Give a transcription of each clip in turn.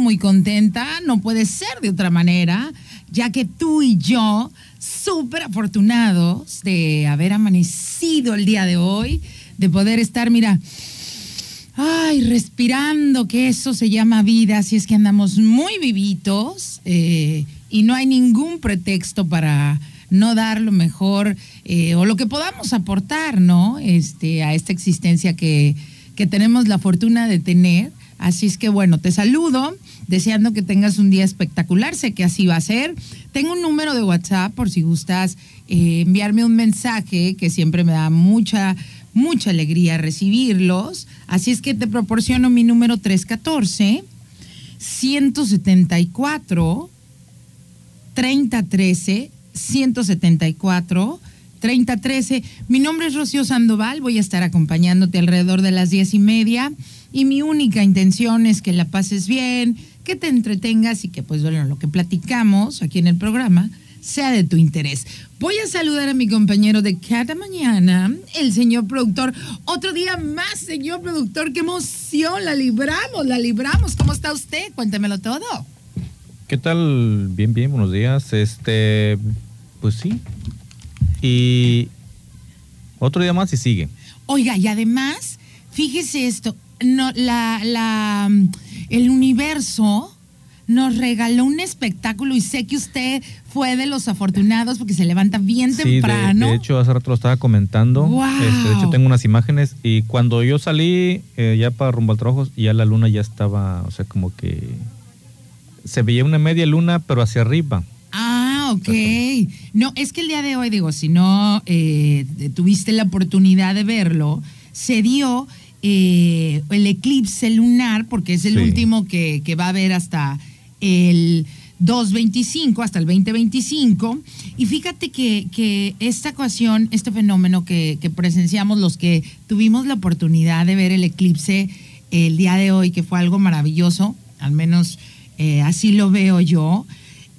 muy contenta. No puede ser de otra manera, ya que tú y yo, súper afortunados de haber amanecido el día de hoy, de poder estar, mira, ay, respirando, que eso se llama vida, así es que andamos muy vivitos eh, y no hay ningún pretexto para no dar lo mejor eh, o lo que podamos aportar, ¿no? Este, a esta existencia que, que tenemos la fortuna de tener. Así es que bueno, te saludo, deseando que tengas un día espectacular, sé que así va a ser. Tengo un número de WhatsApp por si gustas eh, enviarme un mensaje, que siempre me da mucha, mucha alegría recibirlos. Así es que te proporciono mi número 314 174 3013 174 3013. Mi nombre es Rocío Sandoval, voy a estar acompañándote alrededor de las diez y media y mi única intención es que la pases bien, que te entretengas y que pues bueno, lo que platicamos aquí en el programa sea de tu interés. Voy a saludar a mi compañero de cada mañana, el señor productor. Otro día más, señor productor, qué emoción, la libramos, la libramos. ¿Cómo está usted? Cuéntemelo todo. ¿Qué tal? Bien, bien, buenos días. Este, pues sí. Y otro día más y sigue. Oiga, y además, fíjese esto, no, la, la, el universo nos regaló un espectáculo y sé que usted fue de los afortunados porque se levanta bien Sí, temprano. de, de hecho, hace rato lo estaba comentando. Wow. Este, de hecho, tengo unas imágenes y cuando yo salí eh, ya para rumbo al trabajo, ya la luna ya estaba, o sea, como que se veía una media luna, pero hacia arriba. Ok. No, es que el día de hoy, digo, si no eh, tuviste la oportunidad de verlo, se dio eh, el eclipse lunar, porque es el Sí. último que, que va a haber hasta el 225, hasta el 2025. Y fíjate que, que esta ocasión, este fenómeno que, que presenciamos los que tuvimos la oportunidad de ver el eclipse el día de hoy, que fue algo maravilloso, al menos eh, así lo veo yo.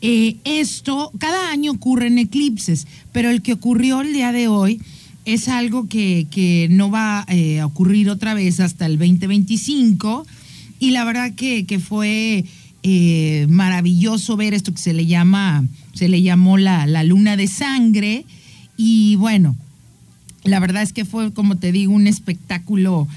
Eh, esto, cada año ocurren eclipses, pero el que ocurrió el día de hoy es algo que, que no va eh, a ocurrir otra vez hasta el 2025. Y la verdad que, que fue eh, maravilloso ver esto que se le llama, se le llamó la, la luna de sangre. Y bueno, la verdad es que fue, como te digo, un espectáculo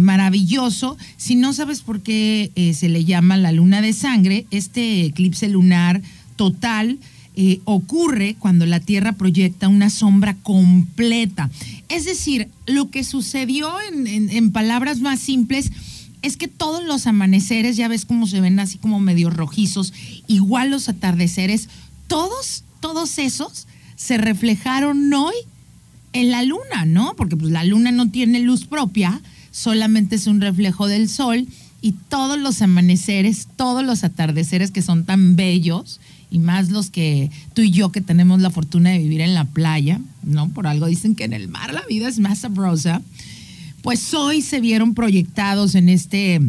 maravilloso. Si no sabes por qué se le llama la luna de sangre, este eclipse lunar total eh, ocurre cuando la Tierra proyecta una sombra completa. Es decir, lo que sucedió en, en- en palabras más simples es que todos los amaneceres, ya ves cómo se ven así como medio rojizos, igual los atardeceres, todos, todos esos se reflejaron hoy en la luna, ¿no? Porque pues la luna no tiene luz propia, solamente es un reflejo del sol y todos los amaneceres, todos los atardeceres que son tan bellos y más los que tú y yo que tenemos la fortuna de vivir en la playa, ¿no? Por algo dicen que en el mar la vida es más sabrosa. Pues hoy se vieron proyectados en este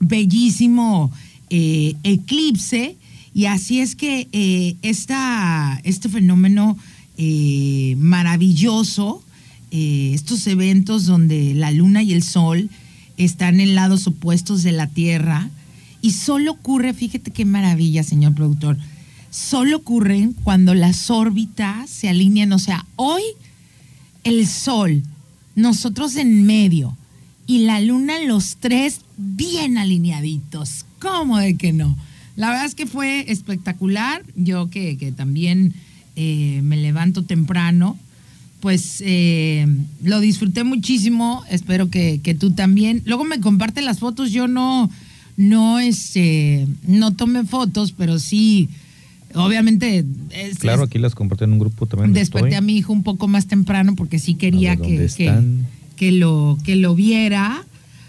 bellísimo eh, eclipse y así es que eh, esta- este fenómeno eh, maravilloso, estos eventos donde la luna y el sol están en lados opuestos de la Tierra y solo ocurre, fíjate qué maravilla, señor productor, solo ocurren cuando las órbitas se alinean, o sea, hoy el sol, nosotros en medio y la luna los tres bien alineaditos. ¿Cómo de que no? La verdad es que fue espectacular. Yo que, que también eh, me levanto temprano, pues eh, lo disfruté muchísimo. Espero que, que tú también. Luego me comparte las fotos. Yo no, no, este, no tomé fotos, pero sí, obviamente. es- Claro, es- aquí las compartí en un grupo también. desperté estoy. a mi hijo un poco más temprano porque sí quería ver, que, ¿dónde que, que lo, que lo viera.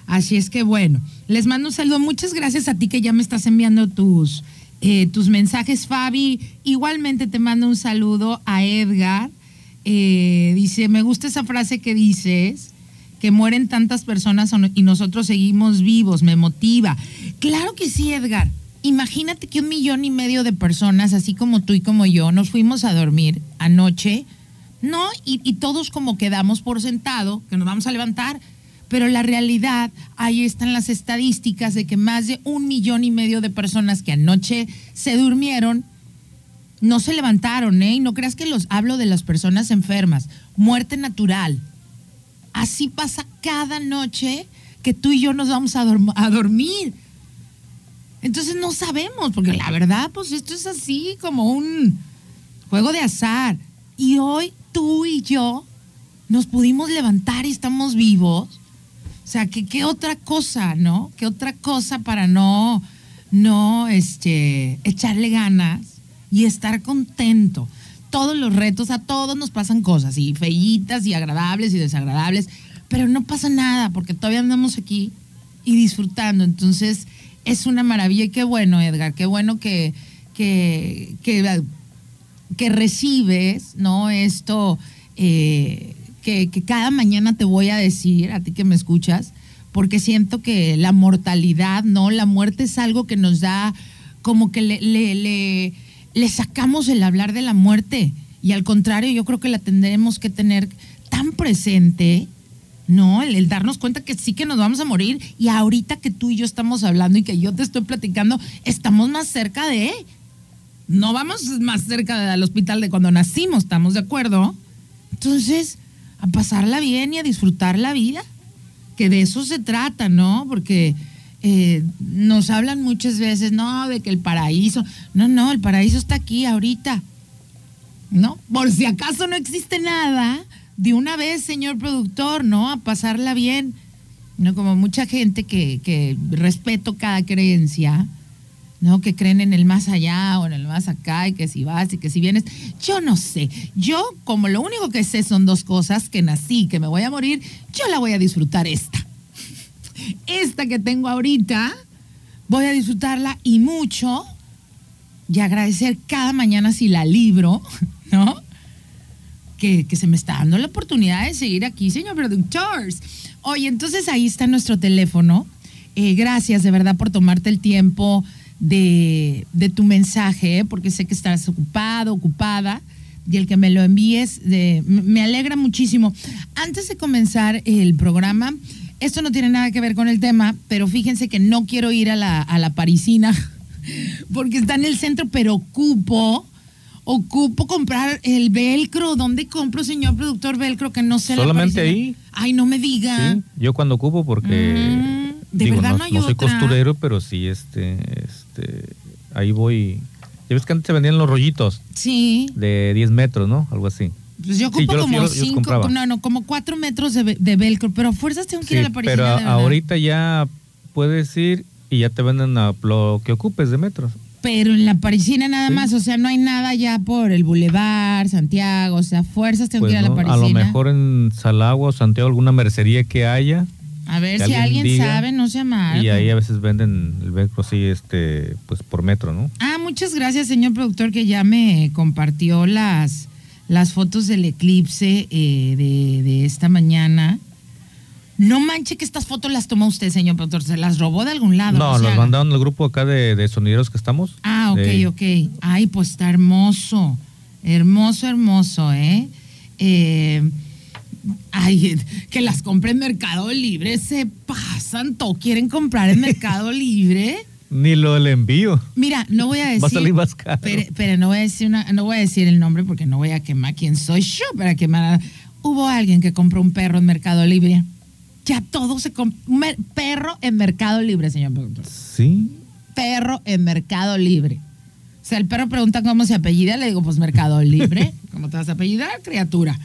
Así es que bueno, les mando un saludo. Muchas gracias a ti que ya me estás enviando tus, eh, tus mensajes, Fabi. Igualmente te mando un saludo a Edgar. Eh, dice, me gusta esa frase que dices, que mueren tantas personas y nosotros seguimos vivos, me motiva. Claro que sí, Edgar. Imagínate que un millón y medio de personas, así como tú y como yo, nos fuimos a dormir anoche, ¿no? Y, y todos como quedamos por sentado, que nos vamos a levantar. Pero la realidad, ahí están las estadísticas de que más de un millón y medio de personas que anoche se durmieron no se levantaron, ¿eh? Y no creas que los hablo de las personas enfermas. Muerte natural. Así pasa cada noche que tú y yo nos vamos a, a dormir. Entonces no sabemos, porque la verdad, pues esto es así como un juego de azar. Y hoy tú y yo nos pudimos levantar y estamos vivos. O sea, que qué otra cosa, ¿no? ¿Qué otra cosa para no, no, este, echarle ganas y estar contento? Todos los retos, a todos nos pasan cosas, y feitas y agradables y desagradables, pero no pasa nada porque todavía andamos aquí y disfrutando. Entonces, es una maravilla y qué bueno, Edgar, qué bueno que, que, que, recibes, ¿no? Esto eh, que, cada mañana te voy a decir, a ti que me escuchas, porque siento que la mortalidad, ¿no? La muerte es algo que nos da como que le sacamos el hablar de la muerte. Y al contrario, yo creo que la tendremos que tener tan presente no, el, darnos cuenta que sí que nos vamos a morir y ahorita que tú y yo estamos hablando y que yo te estoy platicando, estamos más cerca de... No vamos más cerca del hospital de cuando nacimos, ¿estamos de acuerdo? Entonces, a pasarla bien y a disfrutar la vida, que de eso se trata, ¿no? Porque eh, nos hablan muchas veces, no, de que el paraíso, no, no, el paraíso está aquí ahorita, ¿no? Por si acaso no existe nada, de una vez, señor productor, ¿no? A pasarla bien. No como mucha gente que, que respeto cada creencia, ¿no? Que creen en el más allá o en el más acá y que si vas y que si vienes. Yo no sé. Yo, como lo único que sé son dos cosas, que nací, que me voy a morir, yo la voy a disfrutar esta. Esta que tengo ahorita, voy a disfrutarla y mucho y agradecer cada mañana si la libro, ¿no? Que, se me está dando la oportunidad de seguir aquí, señor productores. Oye, entonces ahí está nuestro teléfono. Eh, gracias de verdad por tomarte el tiempo de, tu mensaje, porque sé que estás ocupado, ocupada, y el que me lo envíes me alegra muchísimo. Antes de comenzar el programa, esto no tiene nada que ver con el tema, pero fíjense que no quiero ir a la, a la parisina porque está en el centro, pero ocupo ocupo comprar el velcro. ¿Dónde compro, señor productor velcro? Que no sé Solamente ahí. Ay, no me diga. Sí, yo cuando ocupo porque mm, de verdad no, hay no soy costurero, pero sí, este, este, ahí voy. Ya ves que antes se vendían los rollitos. Sí. De 10 metros, ¿no? Algo así. Pues yo ocupo como 5, no, no, como 4 metros de, velcro, pero a fuerzas tengo que ir a la parisina. Pero ahorita ya puedes ir y ya te venden a lo que ocupes de metros pero en la parisina nada más, o sea, no hay nada ya por el Boulevard, Santiago, o sea, fuerzas tengo que ir a la parisina. A lo mejor en Salagua o Santiago alguna mercería que haya. A ver si alguien, sabe, no se llama. Y ahí a veces venden el velcro así, este, pues por metro, ¿no? Ah, muchas gracias, señor productor, que ya me compartió las, las fotos del eclipse eh, de, de esta mañana. No manche que estas fotos las tomó usted, señor productor. ¿Se las robó de algún lado? No, las mandaron al grupo acá de, de, sonideros que estamos. Ah, ok, ok. Ay, pues está hermoso. Hermoso, hermoso, ¿eh? ¿eh? ay, que las compre en Mercado Libre. Se pasan, todo quieren comprar en Mercado Libre. Ni lo del envío. Mira, no voy a decir. Va a salir más caro. Pero, no voy a decir una, no voy a decir el nombre porque no voy a quemar quién soy yo para quemar. Hubo alguien que compró un perro en Mercado Libre. Ya todo se un perro en Mercado Libre, señor productor. Sí. Perro en Mercado Libre. O sea, el perro pregunta cómo se apellida, le digo, pues Mercado Libre. ¿Cómo te vas a apellidar, criatura?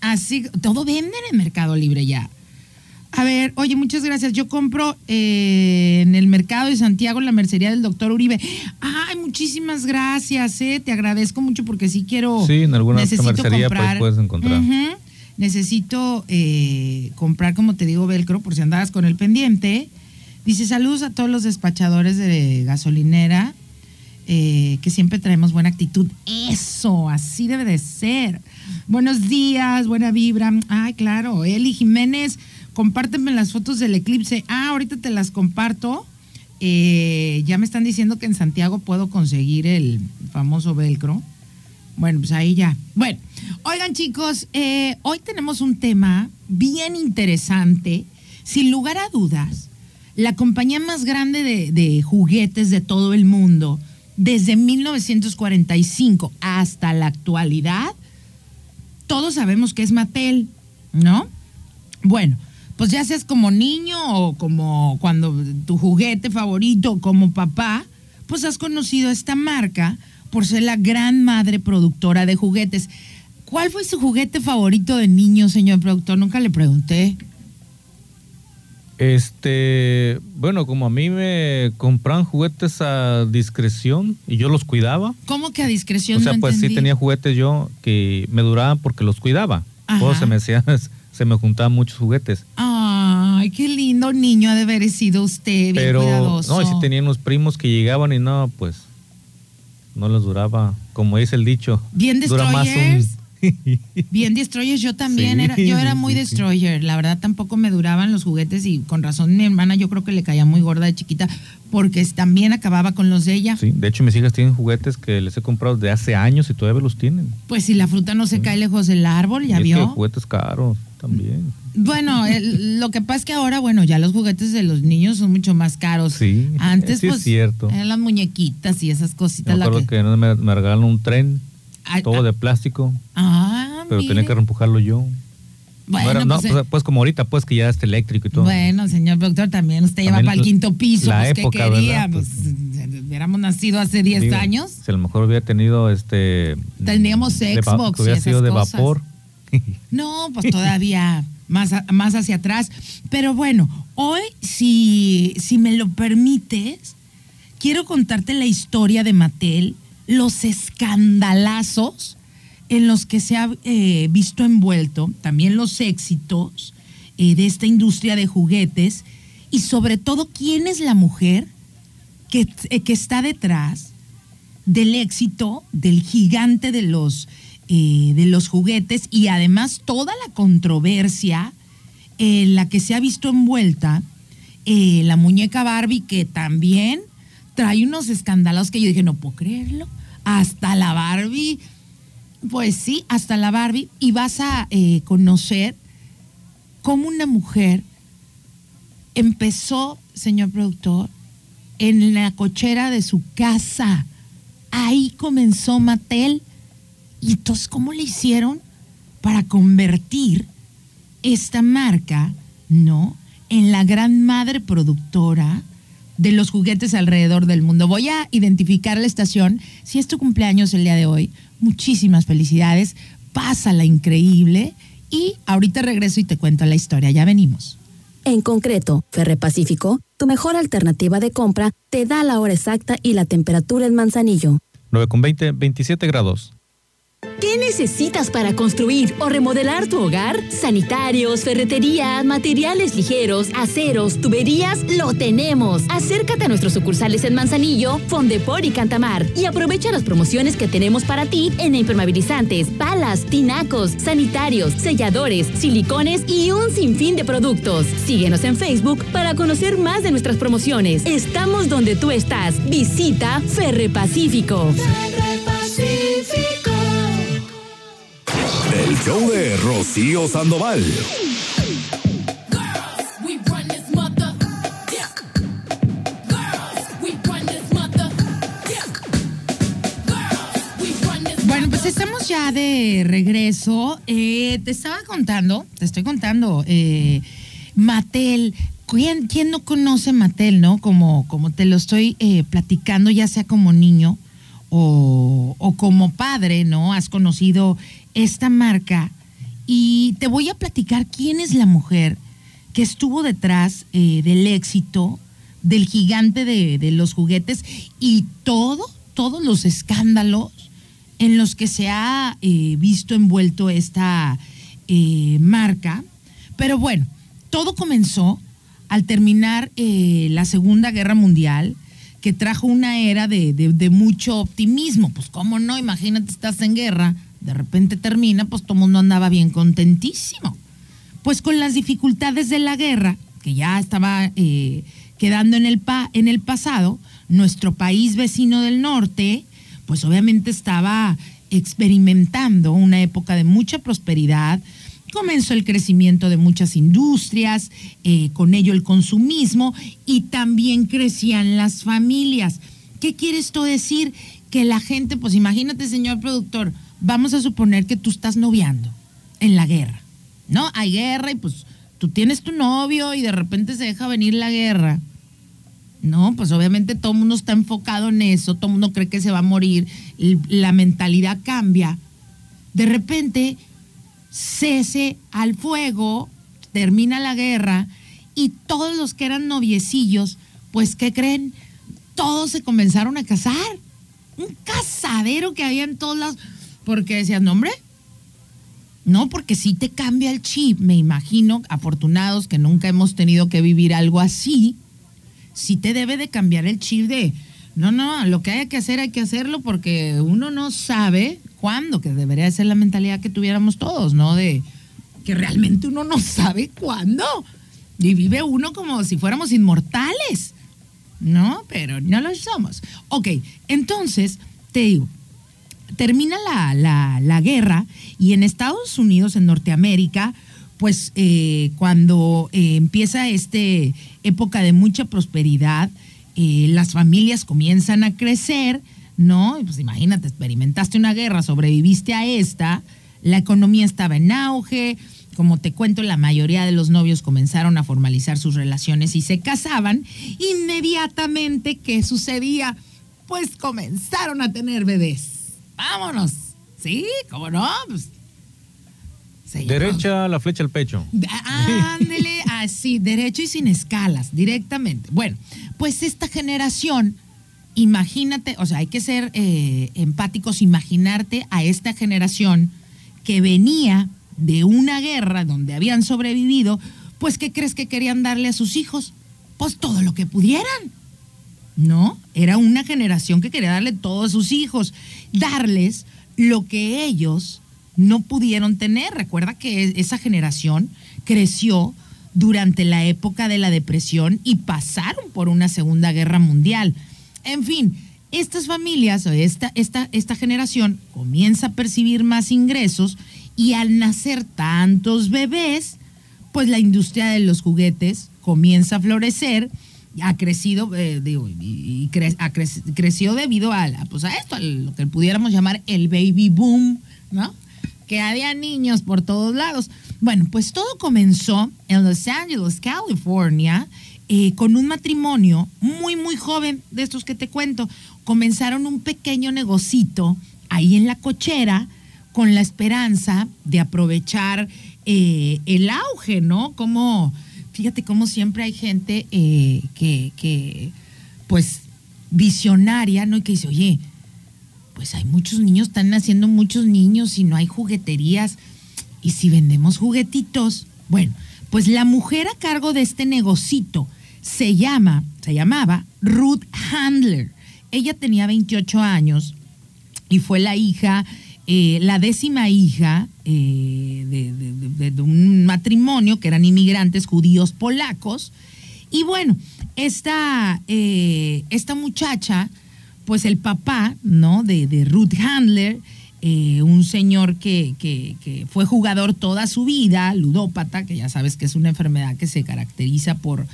Así, todo venden en Mercado Libre ya. A ver, oye, muchas gracias. Yo compro eh, en el mercado de Santiago, en la mercería del doctor Uribe. Ay, muchísimas gracias, eh. Te agradezco mucho porque sí quiero. Sí, en alguna mercería pues, puedes encontrar necesito eh, comprar, como te digo, velcro, por si andabas con el pendiente. Dice, saludos a todos los despachadores de gasolinera, eh, que siempre traemos buena actitud. Eso, así debe de ser. Buenos días, buena vibra. Ay, claro, Eli Jiménez, compárteme las fotos del eclipse. Ah, ahorita te las comparto. Eh, ya me están diciendo que en Santiago puedo conseguir el famoso velcro. Bueno, pues ahí ya. Bueno, oigan chicos, eh, hoy tenemos un tema bien interesante. Sin lugar a dudas, la compañía más grande de, de juguetes de todo el mundo, desde 1945 hasta la actualidad, todos sabemos que es Mattel, ¿no? Bueno, pues ya seas como niño o como cuando tu juguete favorito, como papá, pues has conocido esta marca por ser la gran madre productora de juguetes. ¿Cuál fue su juguete favorito de niño, señor productor? Nunca le pregunté. Este, bueno, como a mí me compraban juguetes a discreción y yo los cuidaba. ¿Cómo que a discreción? O sea, No pues sí tenía juguetes yo que me duraban porque los cuidaba. Ajá. Todo se me se me juntaban muchos juguetes. Ay, qué lindo niño ha de haber sido usted, bien Pero cuidadoso. no, y sí tenía unos primos que llegaban y no, pues no les duraba, como dice el dicho. Bien dura más destroyers. un Bien destroyers, yo también Sí, era, yo era muy sí, destroyer, la verdad tampoco me duraban los juguetes y con razón mi hermana yo creo que le caía muy gorda de chiquita porque también acababa con los de ella. Sí, de hecho mis hijas tienen juguetes que les he comprado de hace años y todavía los tienen. Pues si la fruta no se cae lejos del árbol, ya Y es que vio. juguetes caros también. Bueno, el- lo que pasa es que ahora, bueno, ya los juguetes de los niños son mucho más caros. Sí, Antes, sí es pues, cierto. eran las muñequitas y esas Yo cositas. acuerdo que- que, me, me regalaron un tren, Ay, todo ah, de plástico, Ah, pero mire. tenía que reempujarlo yo. Bueno, no, era- no, pues, pues, pues como ahorita, pues que ya está eléctrico y todo. Bueno, señor doctor, también usted lleva para el quinto piso, la pues época, ¿qué quería? ¿verdad? Pues, Pues, hubiéramos nacido hace 10 Digo, años. Si a lo mejor hubiera tenido este. Tendríamos de va- Xbox que hubiera y esas sido de vapor. No, pues todavía más, más hacia atrás. Pero bueno, hoy, si, si me lo permites, quiero contarte la historia de Mattel, los escandalazos en los que se ha eh, visto envuelto, también los éxitos eh, de esta industria de juguetes y sobre todo quién es la mujer que, eh, que está detrás del éxito del gigante de los, eh, de los juguetes y además toda la controversia en la que se ha visto envuelta eh, la muñeca Barbie que también trae unos escándalos que yo dije, no puedo creerlo. Hasta la Barbie, pues sí, hasta la Barbie. Y vas a eh, conocer cómo una mujer empezó, señor productor, en la cochera de su casa. Ahí comenzó Mattel. Y entonces, ¿cómo le hicieron para convertir esta marca, ¿no? En la gran madre productora de los juguetes alrededor del mundo. Voy a identificar la estación. Si es tu cumpleaños el día de hoy, muchísimas felicidades. Pásala increíble. Y ahorita regreso y te cuento la historia. Ya venimos. En concreto, Ferre Pacífico, tu mejor alternativa de compra, te da la hora exacta y la temperatura en Manzanillo. 9 con 20, 27 grados. ¿Qué necesitas para construir o remodelar tu hogar? Sanitarios, ferretería, materiales ligeros, aceros, tuberías, lo tenemos. Acércate a nuestros sucursales en Manzanillo, Fondepor y Cantamar y aprovecha las promociones que tenemos para ti en impermeabilizantes, palas, tinacos, sanitarios, selladores, silicones y un sinfín de productos. Síguenos en Facebook para conocer más de nuestras promociones. Estamos donde tú estás. Visita Ferre Pacífico. El show de Rocío Sandoval. We run this mother. Yeah. Girls, we run this mother. Yeah. Girls, we run this Bueno, pues estamos ya de regreso. Eh, te estaba contando, te estoy contando, eh, Mattel. ¿Quién, quién no conoce Mattel, no? Como, como te lo estoy eh, platicando, ya sea como niño o, o como padre, ¿no? Has conocido esta marca. Y te voy a platicar quién es la mujer que estuvo detrás eh, del éxito del gigante de, de los juguetes y todo, todos los escándalos en los que se ha eh, visto envuelto esta eh, marca. Pero bueno, todo comenzó al terminar la Segunda Guerra Mundial, que trajo una era de, de- de mucho optimismo. Pues cómo no, imagínate, estás en guerra, de repente termina, pues todo mundo andaba bien contentísimo. Pues con las dificultades de la guerra, que ya estaba eh, quedando en el, pa- en el pasado, nuestro país vecino del norte, pues obviamente estaba experimentando una época de mucha prosperidad. Comenzó el crecimiento de muchas industrias, eh, con ello el consumismo y también crecían las familias. ¿Qué quiere esto decir? Que la gente, pues imagínate, señor productor, vamos a suponer que tú estás noviando en la guerra, ¿no? Hay guerra y pues tú tienes tu novio y de repente se deja venir la guerra. No, pues obviamente todo el mundo está enfocado en eso, todo el mundo cree que se va a morir, la mentalidad cambia. De repente, cese al fuego, termina la guerra y todos los que eran noviecillos, pues ¿qué creen? Todos se comenzaron a casar. Un casadero que había en todos lados. Porque decían, no, hombre, no, porque sí te cambia el chip, me imagino, afortunados que nunca hemos tenido que vivir algo así, sí te debe de cambiar el chip de, no, no, lo que haya que hacer hay que hacerlo porque uno no sabe cuándo, que debería de ser la mentalidad que tuviéramos todos, ¿no? De que realmente uno no sabe cuándo. Y vive uno como si fuéramos inmortales, ¿no? Pero no lo somos. Ok, entonces, te digo, termina la, la- guerra y en Estados Unidos, en Norteamérica, pues eh, cuando eh, empieza esta época de mucha prosperidad, eh, las familias comienzan a crecer, ¿no? Pues imagínate, experimentaste una guerra, sobreviviste a esta, la economía estaba en auge, como te cuento, la mayoría de los novios comenzaron a formalizar sus relaciones y se casaban. Inmediatamente, ¿qué sucedía? Pues comenzaron a tener bebés. Vámonos. Sí, ¿cómo no? Pues, Derecha, la flecha al pecho. Ándele, así, derecho y sin escalas, directamente. Bueno, pues esta generación, imagínate, o sea, hay que ser eh, empáticos, imaginarte a esta generación que venía de una guerra donde habían sobrevivido, pues ¿qué crees que querían darle a sus hijos? Pues todo lo que pudieran. ¿No? Era una generación que quería darle todo a sus hijos, darles lo que ellos no pudieron tener. Recuerda que e- esa generación creció durante la época de la depresión y pasaron por una segunda guerra mundial. En fin, estas familias o esta, esta, esta generación comienza a percibir más ingresos y al nacer tantos bebés, pues la industria de los juguetes comienza a florecer, ha crecido, eh, digo, y, creció debido a, pues a esto, a lo que pudiéramos llamar el baby boom, ¿no? Que había niños por todos lados. Bueno, pues todo comenzó en Los Angeles, California, eh, con un matrimonio muy, muy joven, de estos que te cuento. Comenzaron un pequeño negocito ahí en la cochera con la esperanza de aprovechar eh, el auge, ¿no? Como, fíjate cómo siempre hay gente eh, que, que, pues, visionaria, ¿no? Y que dice, oye, pues hay muchos niños, están naciendo muchos niños y no hay jugueterías. ¿Y si vendemos juguetitos? Bueno, pues la mujer a cargo de este negocito se llama, se llamaba Ruth Handler. Ella tenía 28 años y fue la hija, eh, la décima hija eh, de, un matrimonio que eran inmigrantes judíos polacos. Y bueno, esta, eh, esta muchacha, pues el papá, ¿no? De, de Ruth Handler, un señor que, que- que fue jugador toda su vida, ludópata, que ya sabes que es una enfermedad que se caracteriza por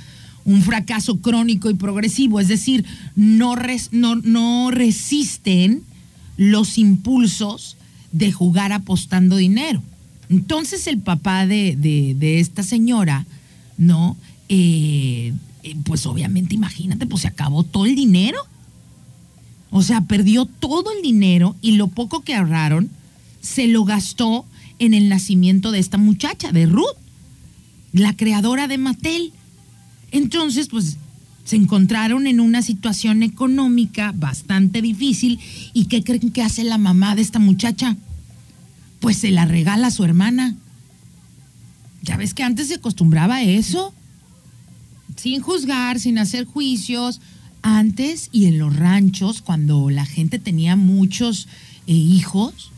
un fracaso crónico y progresivo, es decir, no, res- no, no resisten los impulsos de jugar apostando dinero. Entonces el papá de, de- esta señora, ¿no? Eh, eh, pues obviamente imagínate, pues se acabó todo el dinero. O sea, perdió todo el dinero y lo poco que ahorraron se lo gastó en el nacimiento de esta muchacha, de Ruth, la creadora de Mattel. Entonces, pues se encontraron en una situación económica bastante difícil y ¿qué creen que hace la mamá de esta muchacha? Pues se la regala a su hermana. Ya ves que antes se acostumbraba a eso, sin juzgar, sin hacer juicios. Antes y en los ranchos, cuando la gente tenía muchos eh, hijos,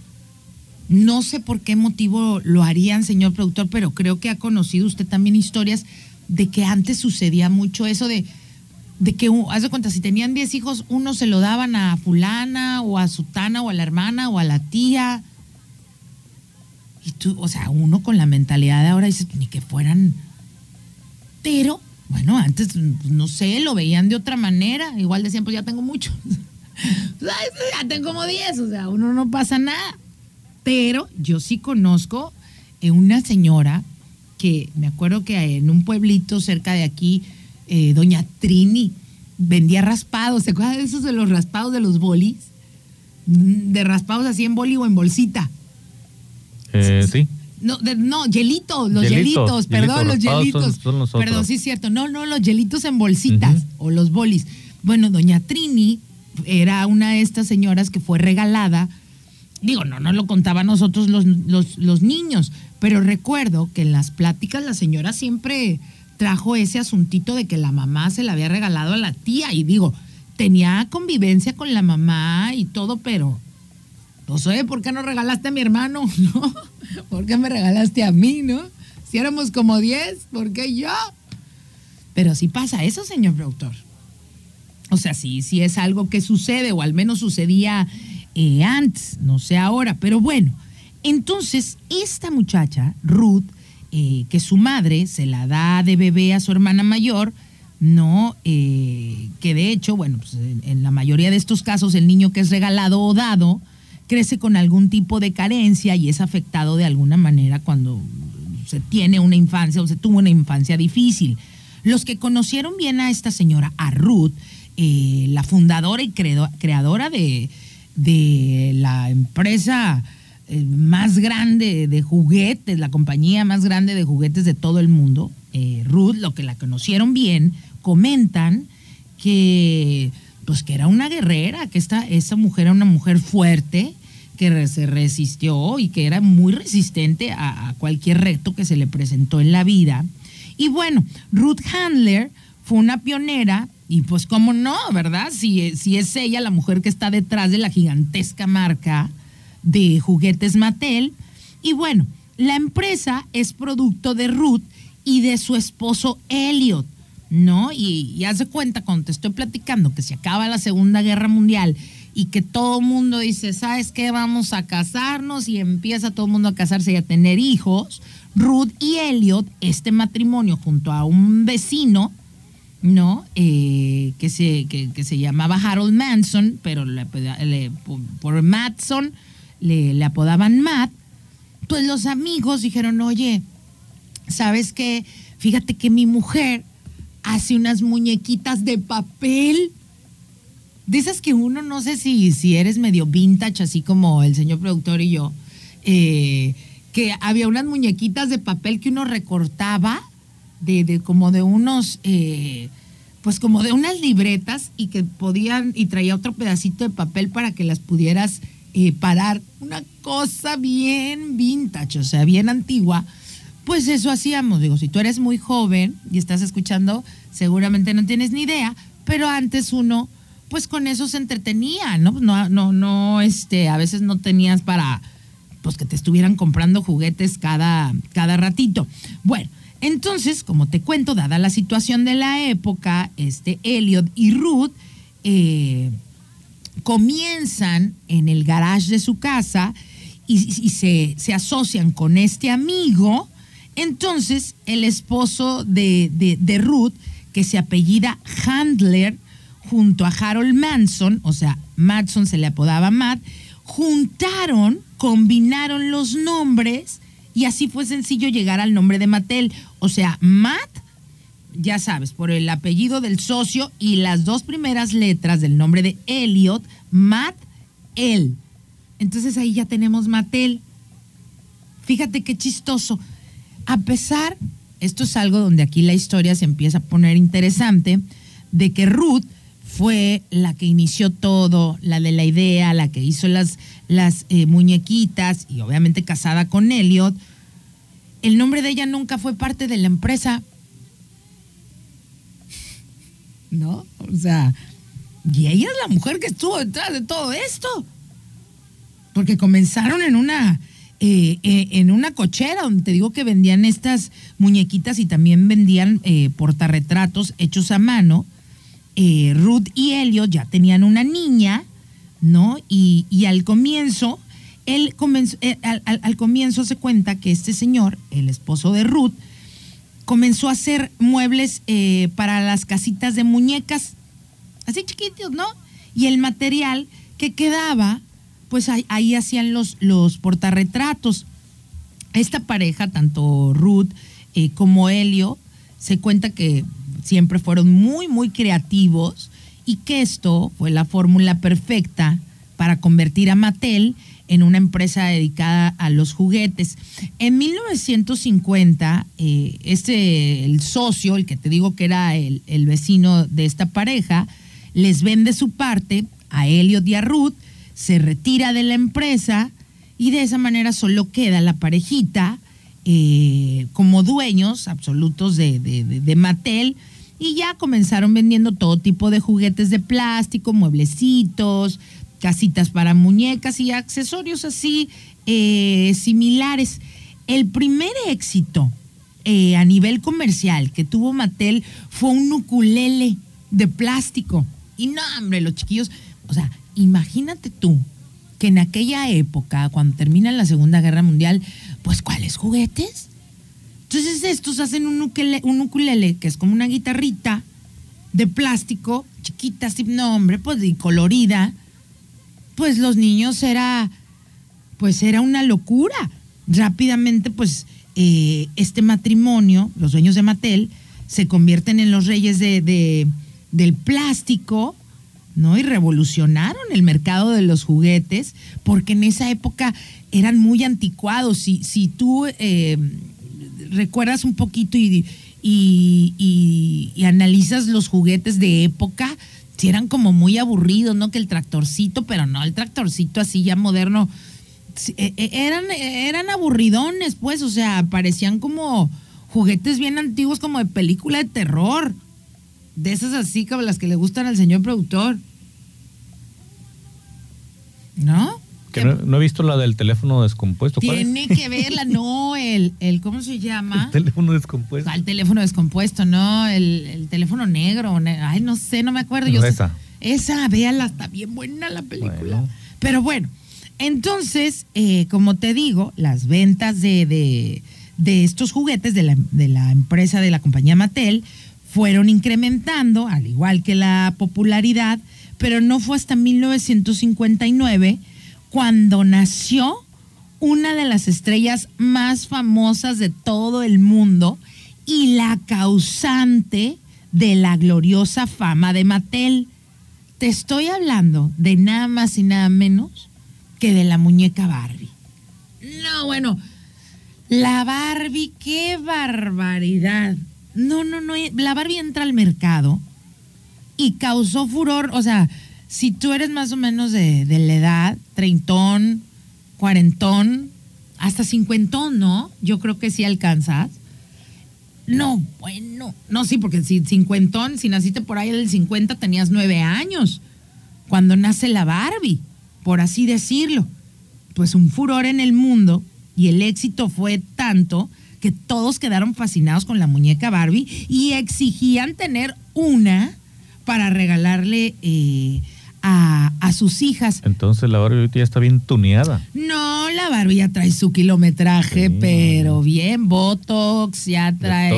no sé por qué motivo lo harían, señor productor, pero creo que ha conocido usted también historias de que antes sucedía mucho eso de, de que, haz de cuenta, si tenían 10 hijos, uno se lo daban a fulana o a sutana o a la hermana o a la tía. O sea, uno con la mentalidad de ahora dice, ni que fueran. Pero, bueno, antes, no sé, lo veían de otra manera. Igual decían, pues ya tengo muchos. Ya tengo como 10, o sea, uno no pasa nada. Pero yo sí conozco eh, una señora que me acuerdo que en un pueblito cerca de aquí, eh, doña Trini vendía raspados. ¿Se acuerdan de esos de los raspados de los bolis? Mm, De raspados así en boli o en bolsita. Eh, sí. No, de- no, hielitos, los Hielitos, perdón, los hielitos. son- son los perdón, sí es cierto. No, no, los hielitos en bolsitas o los bolis. Bueno, doña Trini era una de estas señoras que fue regalada. Digo, no, no lo contaba a nosotros los, los, los niños, pero recuerdo que en las pláticas la señora siempre trajo ese asuntito de que la mamá se la había regalado a la tía. Y digo, tenía convivencia con la mamá y todo, pero pues oye, ¿por qué no regalaste a mi hermano? ¿No? ¿Por qué me regalaste a mí, no? Si éramos como 10, ¿por qué yo? Pero sí pasa eso, señor productor. O sea, sí, sí es algo que sucede, o al menos sucedía eh, antes, no sé ahora, pero bueno. Entonces, esta muchacha, Ruth, eh, que su madre se la da de bebé a su hermana mayor, ¿no? Eh, que de hecho, bueno, pues en, en la mayoría de estos casos, el niño que es regalado o dado crece con algún tipo de carencia y es afectado de alguna manera cuando se tiene una infancia o se tuvo una infancia difícil. Los que conocieron bien a esta señora, a Ruth, eh, la fundadora y creadora de, de la empresa eh, más grande de juguetes, la compañía más grande de juguetes de todo el mundo, eh, Ruth, lo que la conocieron bien, comentan que pues que era una guerrera, que esta, esa mujer era una mujer fuerte, que se resistió y que era muy resistente a, cualquier reto que se le presentó en la vida. Y bueno, Ruth Handler fue una pionera y pues cómo no, ¿verdad? Si, si es ella la mujer que está detrás de la gigantesca marca de juguetes Mattel. Y bueno, la empresa es producto de Ruth y de su esposo Elliot, ¿no? Y, y haz de cuenta cuando te estoy platicando que se acaba la Segunda Guerra Mundial y que todo el mundo dice, ¿sabes qué? Vamos a casarnos y empieza todo el mundo a casarse y a tener hijos. Ruth y Elliot, este matrimonio junto a un vecino, ¿no? Eh, que, se, que, se llamaba Harold Manson, pero le le- por, por Matson le, le apodaban Matt. Pues los amigos dijeron, oye, ¿sabes qué? Fíjate que mi mujer hace unas muñequitas de papel. Dices que uno, no sé si, si eres medio vintage, así como el señor productor y yo, eh, que había unas muñequitas de papel que uno recortaba de, de como de unos, eh, pues como de unas libretas y que podían, y traía otro pedacito de papel para que las pudieras eh, parar. Una cosa bien vintage, o sea, bien antigua. Pues eso hacíamos, digo, si tú eres muy joven y estás escuchando, seguramente no tienes ni idea, pero antes uno, pues con eso se entretenía, ¿no? No, no, no, este, a veces no tenías para, pues que te estuvieran comprando juguetes cada, cada ratito. Bueno, entonces, como te cuento, dada la situación de la época, este Elliot y Ruth eh, comienzan en el garage de su casa y, y se, se asocian con este amigo. Entonces, el esposo de, de- de Ruth, que se apellida Handler, junto a Harold Manson, o sea, Matson se le apodaba Matt, juntaron, combinaron los nombres y así fue sencillo llegar al nombre de Mattel. O sea, Matt, ya sabes, por el apellido del socio y las dos primeras letras del nombre de Elliot, Matt, él. Entonces ahí ya tenemos Mattel. Fíjate qué chistoso. A pesar, esto es algo donde aquí la historia se empieza a poner interesante, de que Ruth fue la que inició todo, la de la idea, la que hizo las, las eh, muñequitas y obviamente casada con Elliot, el nombre de ella nunca fue parte de la empresa. ¿No? O sea, y ella es la mujer que estuvo detrás de todo esto. Porque comenzaron en una, eh, eh, en una cochera donde te digo que vendían estas muñequitas y también vendían eh, portarretratos hechos a mano. Eh, Ruth y Helio ya tenían una niña, ¿no? Y, al comienzo, él comenzó, eh, al, comienzo se cuenta que este señor, el esposo de Ruth, comenzó a hacer muebles eh, para las casitas de muñecas, así chiquitos, ¿no? Y el material que quedaba, pues ahí, hacían los, los portarretratos. Esta pareja, tanto Ruth como Helio, se cuenta que siempre fueron muy, muy creativos y que esto fue la fórmula perfecta para convertir a Mattel en una empresa dedicada a los juguetes. En 1950, eh, este, el socio, el que te digo que era el, el vecino de esta pareja, les vende su parte a Elliot y a Ruth, se retira de la empresa y de esa manera solo queda la parejita eh, como dueños absolutos de, de- de- de Mattel y ya comenzaron vendiendo todo tipo de juguetes de plástico, mueblecitos, casitas para muñecas y accesorios así eh, similares. El primer éxito eh, a nivel comercial que tuvo Mattel fue un ukulele de plástico. Y no, hombre, los chiquillos, o sea, imagínate tú que en aquella época, cuando termina la Segunda Guerra Mundial, pues ¿cuáles juguetes? Entonces estos hacen un ukulele, un ukulele que es como una guitarrita de plástico, chiquita, así, no hombre, pues y colorida. Pues los niños era, pues era una locura. Rápidamente, pues eh, este matrimonio, los dueños de Mattel, se convierten en los reyes de, de- del plástico, ¿no? Y revolucionaron el mercado de los juguetes, porque en esa época eran muy anticuados. Si, si tú eh, recuerdas un poquito y, y- y- analizas los juguetes de época, si eran como muy aburridos, ¿no? Que el tractorcito, pero no, el tractorcito así ya moderno. e- e- Eran, eran aburridones, pues, o sea, parecían como juguetes bien antiguos, como de película de terror. De esas así como las que le gustan al señor productor. ¿No? Que no, no he visto la del teléfono descompuesto. Tiene que verla, no, el, el ¿cómo se llama? El teléfono descompuesto. Al teléfono descompuesto, no, el, el teléfono negro, ne- ay, no sé, no me acuerdo. Yo sé- Esa. esa, véala, está bien buena la película. Bueno. Pero bueno, entonces, eh, como te digo, las ventas de, de- de estos juguetes de la, de la empresa de la compañía Mattel fueron incrementando, al igual que la popularidad, pero no fue hasta 1959 cuando nació una de las estrellas más famosas de todo el mundo y la causante de la gloriosa fama de Mattel. Te estoy hablando de nada más y nada menos que de la muñeca Barbie. No, bueno, la Barbie, qué barbaridad. No, no, no, la Barbie entra al mercado y causó furor, o sea, si tú eres más o menos de, de la edad, treintón, cuarentón, hasta cincuentón, ¿no? Yo creo que sí alcanzas. No, bueno, no, sí, porque si cincuentón, si naciste por ahí del 50, tenías nueve años, cuando nace la Barbie, por así decirlo. Pues un furor en el mundo y el éxito fue tanto que todos quedaron fascinados con la muñeca Barbie y exigían tener una para regalarle eh, a, a sus hijas. Entonces la Barbie ahorita ya está bien tuneada. No, la Barbie ya trae su kilometraje, Sí. pero bien, Botox, ya trae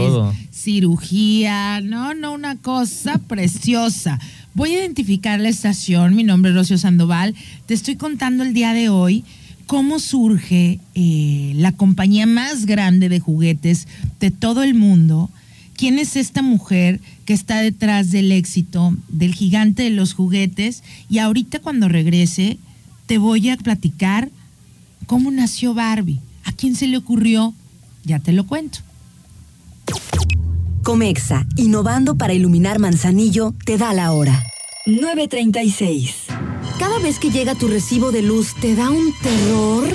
cirugía, no, no, una cosa preciosa. Voy a identificar la estación, mi nombre es Rocio Sandoval, te estoy contando el día de hoy cómo surge eh, la compañía más grande de juguetes de todo el mundo. ¿Quién es esta mujer que está detrás del éxito del gigante de los juguetes? Y ahorita cuando regrese te voy a platicar cómo nació Barbie, a quién se le ocurrió, ya te lo cuento. Comexa, innovando para iluminar Manzanillo, te da la hora. 9.36. Cada vez que llega tu recibo de luz, ¿te da un terror?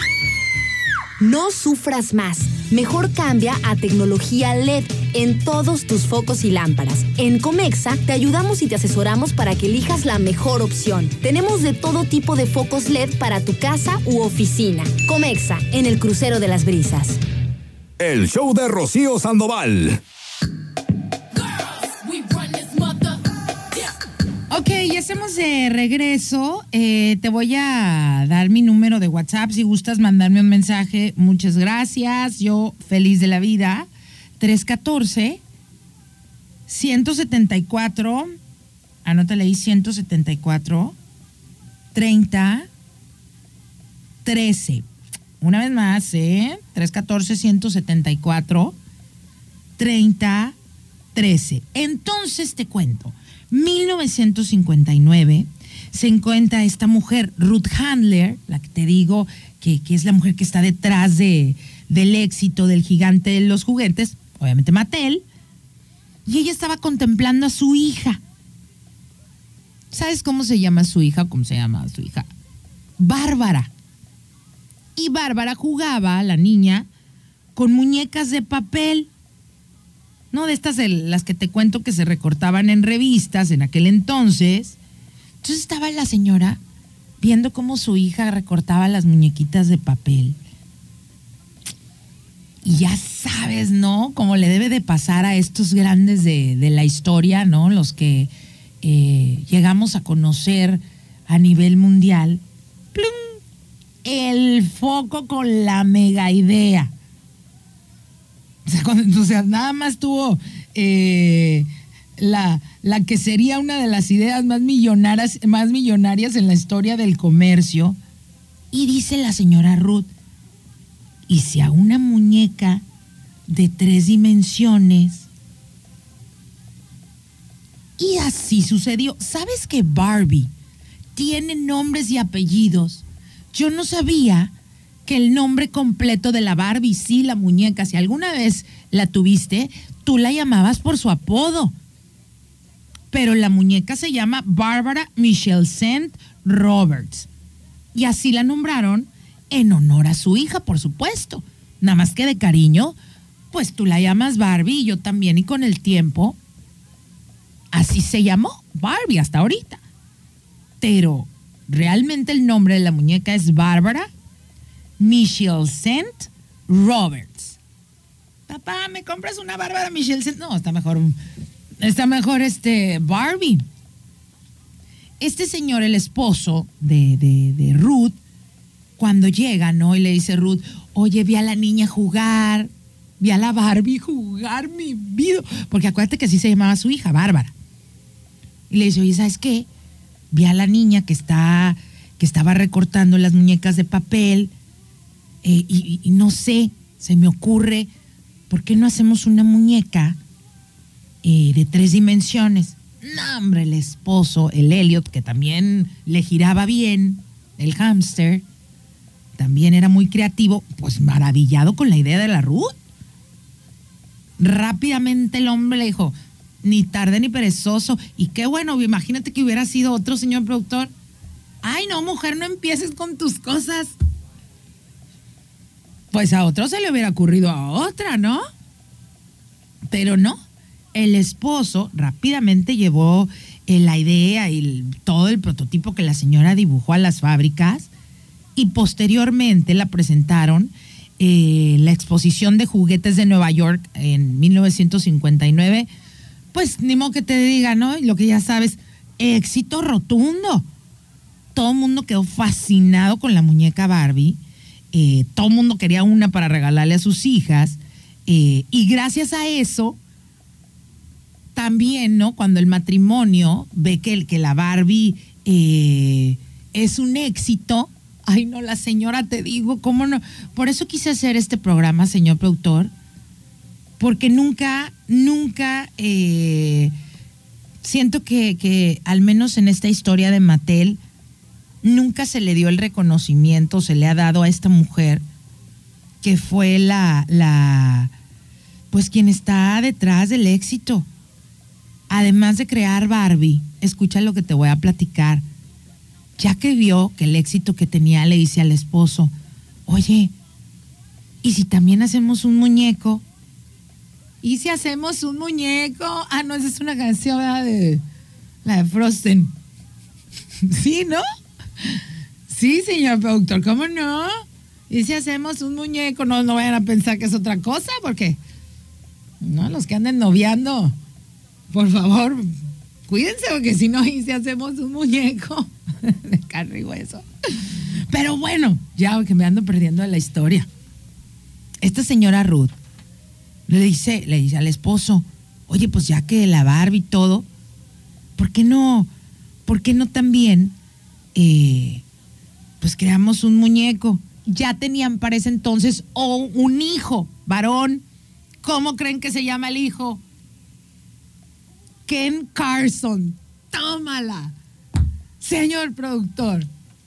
No sufras más. Mejor cambia a tecnología LED en todos tus focos y lámparas. En Comexa te ayudamos y te asesoramos para que elijas la mejor opción. Tenemos de todo tipo de focos LED para tu casa u oficina. Comexa, en el crucero de las brisas. El show de Rocío Sandoval. Ya estamos de regreso. Eh, te voy a dar mi número de WhatsApp. Si gustas mandarme un mensaje, muchas gracias. Yo feliz de la vida. 314 174. Anótale ahí 174 30 13. Una vez más, ¿eh? 314 174 30 13. Entonces te cuento. 1959 se encuentra esta mujer, Ruth Handler, la que te digo que, que es la mujer que está detrás de, del éxito del gigante de los juguetes, obviamente Mattel, y ella estaba contemplando a su hija. ¿Sabes cómo se llama su hija? ¿Cómo se llama su hija? Bárbara. Y Bárbara jugaba, la niña, con muñecas de papel. No de estas las que te cuento que se recortaban en revistas en aquel entonces. Entonces estaba la señora viendo cómo su hija recortaba las muñequitas de papel. Y ya sabes, ¿no? Como le debe de pasar a estos grandes de, de la historia, ¿no? Los que eh, llegamos a conocer a nivel mundial. ¡Plum! El foco con la mega idea. O sea, nada más tuvo eh, la, la que sería una de las ideas más millonarias, más millonarias en la historia del comercio. Y dice la señora Ruth, y si a una muñeca de tres dimensiones. Y así sucedió. ¿Sabes que Barbie tiene nombres y apellidos? Yo no sabía que el nombre completo de la Barbie, sí, la muñeca, si alguna vez la tuviste, tú la llamabas por su apodo. Pero la muñeca se llama Barbara Michelle St. Roberts. Y así la nombraron en honor a su hija, por supuesto. Nada más que de cariño, pues tú la llamas Barbie y yo también, y con el tiempo, así se llamó Barbie hasta ahorita. Pero realmente el nombre de la muñeca es Bárbara Michelle St. Roberts. Papá, ¿me compras una Bárbara Michelle St.? No, está mejor, está mejor este Barbie. Este señor, el esposo de, de- de Ruth, cuando llega, ¿no? Y le dice Ruth, oye, vi a la niña jugar, vi a la Barbie jugar mi vida. Porque acuérdate que así se llamaba su hija, Bárbara. Y le dice, oye, ¿sabes qué? Vi a la niña que está, que estaba recortando las muñecas de papel. Eh, y, no sé, se me ocurre, ¿por qué no hacemos una muñeca eh, de tres dimensiones? No, hombre, el esposo, el Elliot, que también le giraba bien, el hámster, también era muy creativo, pues maravillado con la idea de la Ruth. Rápidamente el hombre le dijo, ni tarde ni perezoso. Y qué bueno, imagínate que hubiera sido otro señor productor. Ay, no, mujer, no empieces con tus cosas. Pues a otro se le hubiera ocurrido a otra, ¿no? Pero no. El esposo rápidamente llevó eh, la idea y todo el prototipo que la señora dibujó a las fábricas y posteriormente la presentaron eh, la exposición de juguetes de Nueva York en 1959. Pues ni modo que te diga, ¿no? Lo que ya sabes, éxito rotundo. Todo el mundo quedó fascinado con la muñeca Barbie. Eh, todo el mundo quería una para regalarle a sus hijas. eh, y gracias a eso, también, ¿no? Cuando el matrimonio ve que, el, que la Barbie eh, es un éxito. Ay, no, la señora, te digo, ¿cómo no? Por eso quise hacer este programa, señor productor, porque nunca, nunca siento que, que, al menos en esta historia de Mattel, nunca se le dio el reconocimiento, se le ha dado a esta mujer que fue la, la, pues quien está detrás del éxito. Además de crear Barbie, escucha lo que te voy a platicar. Ya que vio que el éxito que tenía, le dice al esposo, oye, ¿y si también hacemos un muñeco? ¿Y si hacemos un muñeco? Ah, no, esa es una canción de la de Frozen. ¿Sí, no? Sí, señor productor, ¿cómo no? ¿Y si hacemos un muñeco? No, no vayan a pensar que es otra cosa, porque no, los que anden noviando, por favor, Cuídense porque si no, y si hacemos un muñeco de carne y hueso. Pero bueno, ya que me ando perdiendo la historia. Esta señora Ruth le dice, le dice al esposo, oye, pues ya que la Barbie y todo, ¿por qué no, por qué no también, pues creamos un muñeco? Ya tenían para ese entonces o un hijo, varón. ¿Cómo creen que se llama el hijo? Ken Carson. Tómala. Señor productor,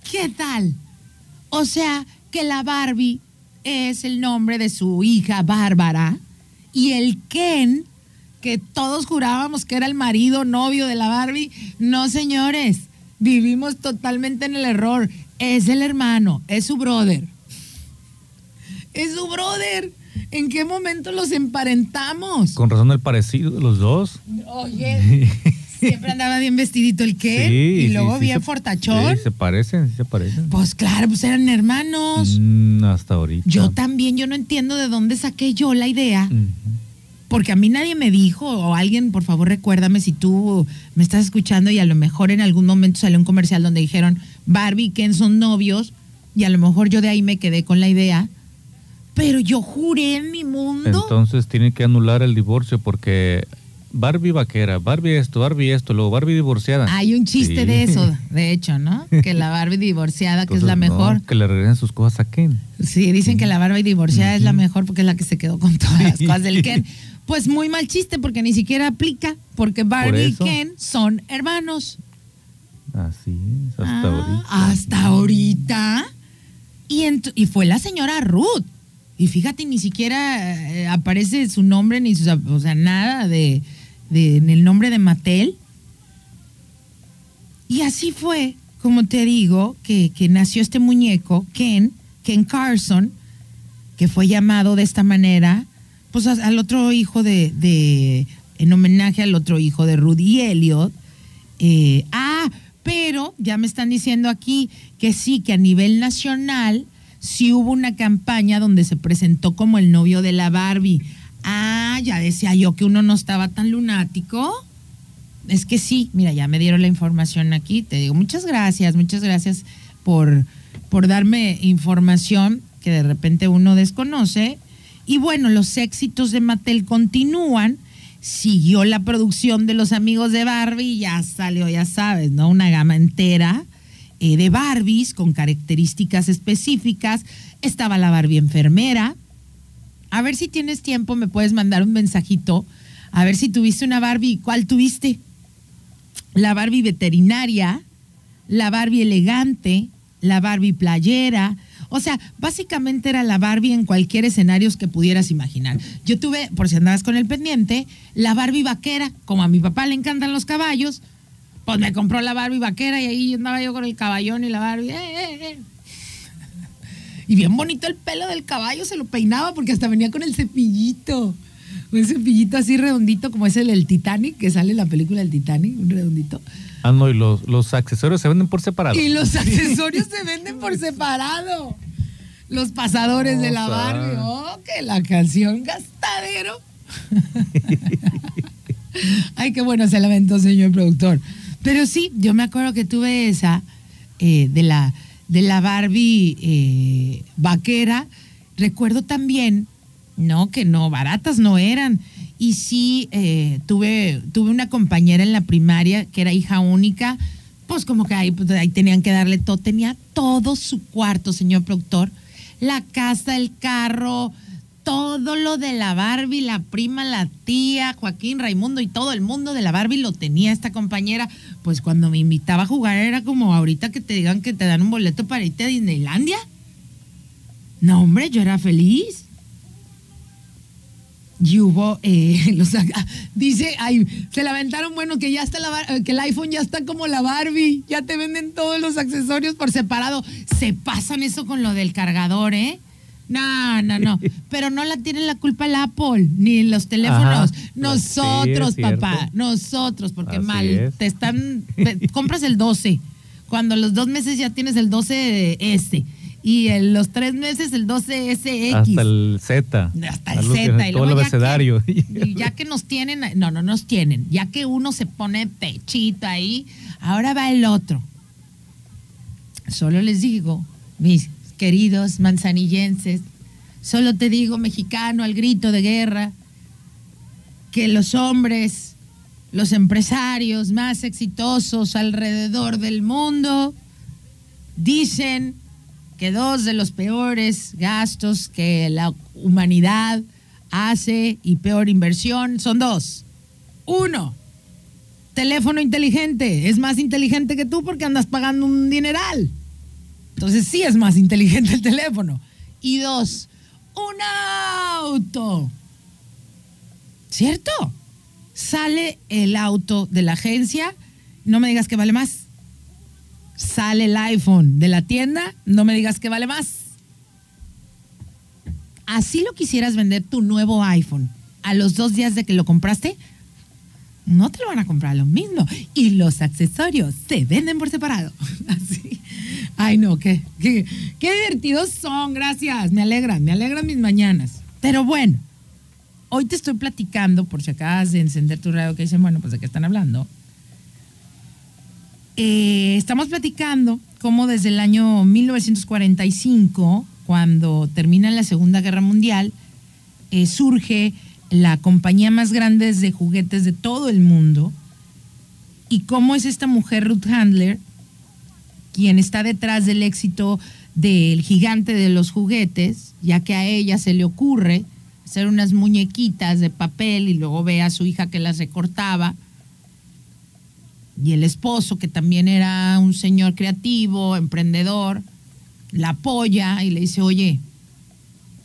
¿qué tal? O sea, que la Barbie es el nombre de su hija Bárbara y el Ken, que todos jurábamos que era el marido, novio de la Barbie, no señores, vivimos totalmente en el error. Es el hermano, es su brother. Es su brother. ¿En qué momento los emparentamos? Con razón el parecido de los dos. Oye, siempre andaba bien vestidito el Ken Sí, y luego sí bien fortachón. Sí, se parecen, sí se parecen. Pues claro, pues eran hermanos. Mm, hasta ahorita. Yo también, yo no entiendo de dónde saqué yo la idea, Ujú. Porque a mí nadie me dijo, o alguien, por favor, recuérdame si tú me estás escuchando y a lo mejor en algún momento salió un comercial donde dijeron Barbie y Ken son novios, y a lo mejor yo de ahí me quedé con la idea, pero yo juré en mi mundo. Entonces tienen que anular el divorcio porque Barbie vaquera, Barbie esto, Barbie esto, luego Barbie divorciada. Hay un chiste Sí. de eso, de hecho, ¿no? Que la Barbie divorciada, que es la no, mejor. que le regresen sus cosas a Ken. Sí, dicen que la Barbie divorciada es la mejor porque es la que se quedó con todas las cosas del Ken. Pues muy mal chiste porque ni siquiera aplica, porque Barbie y. Ken son hermanos. Así es, hasta Ah, ahorita. Hasta ahorita. Y, fue la señora Ruth. Y fíjate, ni siquiera eh, aparece su nombre, ni su, o sea, nada de, de- en el nombre de Mattel. Y así fue, como te digo, que, que nació este muñeco, Ken, Ken Carson, que fue llamado de esta manera, pues al otro hijo de, de- en homenaje al otro hijo de Rudy Elliot. Eh, ah, pero ya me están diciendo aquí que sí, que a nivel nacional sí hubo una campaña donde se presentó como el novio de la Barbie. Ah, ya decía yo que uno no estaba tan lunático. Es que sí, mira, ya me dieron la información aquí. Te digo, muchas gracias, muchas gracias por, por darme información que de repente uno desconoce. Y bueno, los éxitos de Mattel continúan. Siguió la producción de los amigos de Barbie y ya salió, ya sabes, ¿no? Una gama entera eh, de Barbies con características específicas. Estaba la Barbie enfermera, a ver si tienes tiempo, me puedes mandar un mensajito. A ver si tuviste una Barbie. ¿Cuál tuviste? La Barbie veterinaria, la Barbie elegante, la Barbie playera. O sea, básicamente era la Barbie en cualquier escenario que pudieras imaginar. Yo tuve, por si andabas con el pendiente, la Barbie vaquera. Como a mi papá le encantan los caballos, pues me compró la Barbie vaquera y ahí andaba yo con el caballón y la Barbie. eh, eh, eh. Y bien bonito el pelo del caballo, se lo peinaba porque hasta venía con el cepillito. Un cepillito así redondito como es el del Titanic, que sale en la película del Titanic, un redondito. Ah, no, y los, los accesorios se venden por separado. Y los accesorios se venden por separado. Los pasadores de la. Barbie. Oh, que la canción gastadero. Ay, qué bueno se lamentó, señor productor. Pero sí, yo me acuerdo que tuve esa eh, de, la, de la Barbie eh, vaquera. Recuerdo también, no, que no, baratas no eran. Y sí, eh, tuve, tuve una compañera en la primaria que era hija única, pues como que ahí, pues, ahí tenían que darle todo, tenía todo su cuarto, señor productor, la casa, el carro, todo lo de la Barbie, la prima, la tía, Joaquín, Raimundo y todo el mundo de la Barbie lo tenía esta compañera. Pues cuando me invitaba a jugar era como ahorita que te digan que te dan un boleto para irte a Disneylandia. No, hombre, yo era feliz. Y hubo, eh, los, dice, ay, se la aventaron, bueno, que ya está la, eh, que el iPhone ya está como la Barbie, ya te venden todos los accesorios por separado. Se pasan eso con lo del cargador, ¿eh? No, no, no. Pero no la tiene la culpa el Apple, ni los teléfonos. Ajá. Nosotros, Sí, papá, nosotros, porque Así mal, es. te están, compras el 12. Cuando los dos meses ya tienes el 12 este. Y en los tres meses el 12SX. Hasta el Z. Hasta el Z. y Todo el ya abecedario. y ya que nos tienen, no, no nos tienen, ya que uno se pone pechito ahí, ahora va el otro. Solo les digo, mis queridos manzanillenses, solo te digo, mexicano, al grito de guerra, que los hombres, los empresarios más exitosos alrededor del mundo, dicen que dos de los peores gastos que la humanidad hace y peor inversión son dos. Uno, teléfono inteligente. Es más inteligente que tú porque andas pagando un dineral. Entonces sí es más inteligente el teléfono. Y dos, un auto. ¿Cierto? Sale el auto de la agencia, no me digas que vale más. Sale el iPhone de la tienda, no me digas que vale más. Así lo quisieras vender tu nuevo iPhone a los dos días de que lo compraste, no te lo van a comprar lo mismo. Y los accesorios se venden por separado. Así. Ay, no, qué, qué, qué divertidos son, gracias. Me alegran, me alegran mis mañanas. Pero bueno, hoy te estoy platicando, por si acabas de encender tu radio, que dicen, bueno, pues de qué están hablando. Eh, estamos platicando cómo desde el año 1945, cuando termina la Segunda Guerra Mundial, eh, surge la compañía más grande de juguetes de todo el mundo y cómo es esta mujer Ruth Handler quien está detrás del éxito del gigante de los juguetes, ya que a ella se le ocurre hacer unas muñequitas de papel y luego ve a su hija que las recortaba y el esposo, que también era un señor creativo, emprendedor, la apoya y le dice, oye,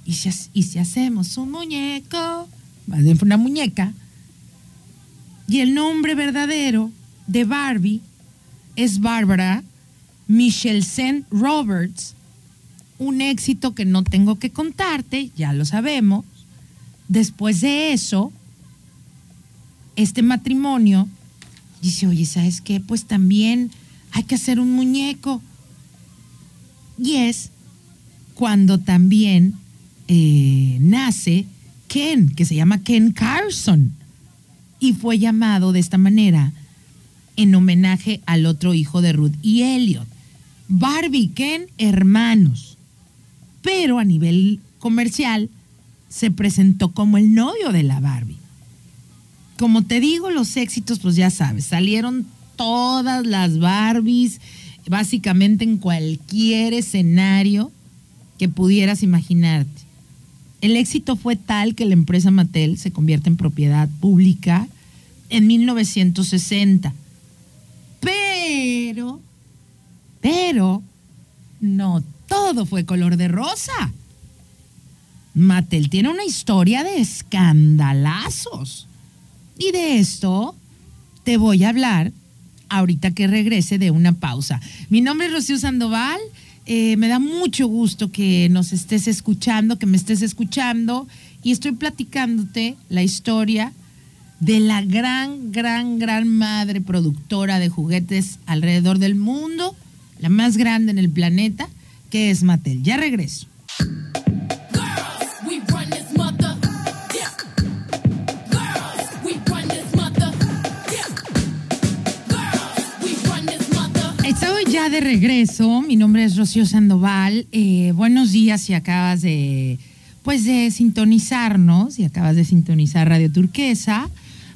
¿y si, hacemos un muñeco? Más bien fue una muñeca. Y el nombre verdadero de Barbie es Bárbara Michelsen Roberts. Un éxito que no tengo que contarte, ya lo sabemos. Después de eso, este matrimonio dice, oye, ¿sabes qué? Pues también hay que hacer un muñeco. Y es cuando también eh, nace Ken, que se llama Ken Carson. Y fue llamado de esta manera en homenaje al otro hijo de Ruth y Elliot. Barbie y Ken, hermanos. Pero a nivel comercial se presentó como el novio de la Barbie. Como te digo, los éxitos, pues ya sabes, salieron todas las Barbies, básicamente en cualquier escenario que pudieras imaginarte. El éxito fue tal que la empresa Mattel se convierte en propiedad pública en 1960. Pero, pero, no todo fue color de rosa. Mattel tiene una historia de escandalazos. Y de esto te voy a hablar ahorita que regrese de una pausa. Mi nombre es Rocío Sandoval. eh, me da mucho gusto que nos estés escuchando, que me estés escuchando. Y estoy platicándote la historia de la gran, gran, gran madre productora de juguetes alrededor del mundo, la más grande en el planeta, que es Mattel. Ya regreso. Estoy ya de regreso. Mi nombre es Rocío Sandoval. Eh, buenos días si acabas de, pues de sintonizarnos, si acabas de sintonizar Radio Turquesa.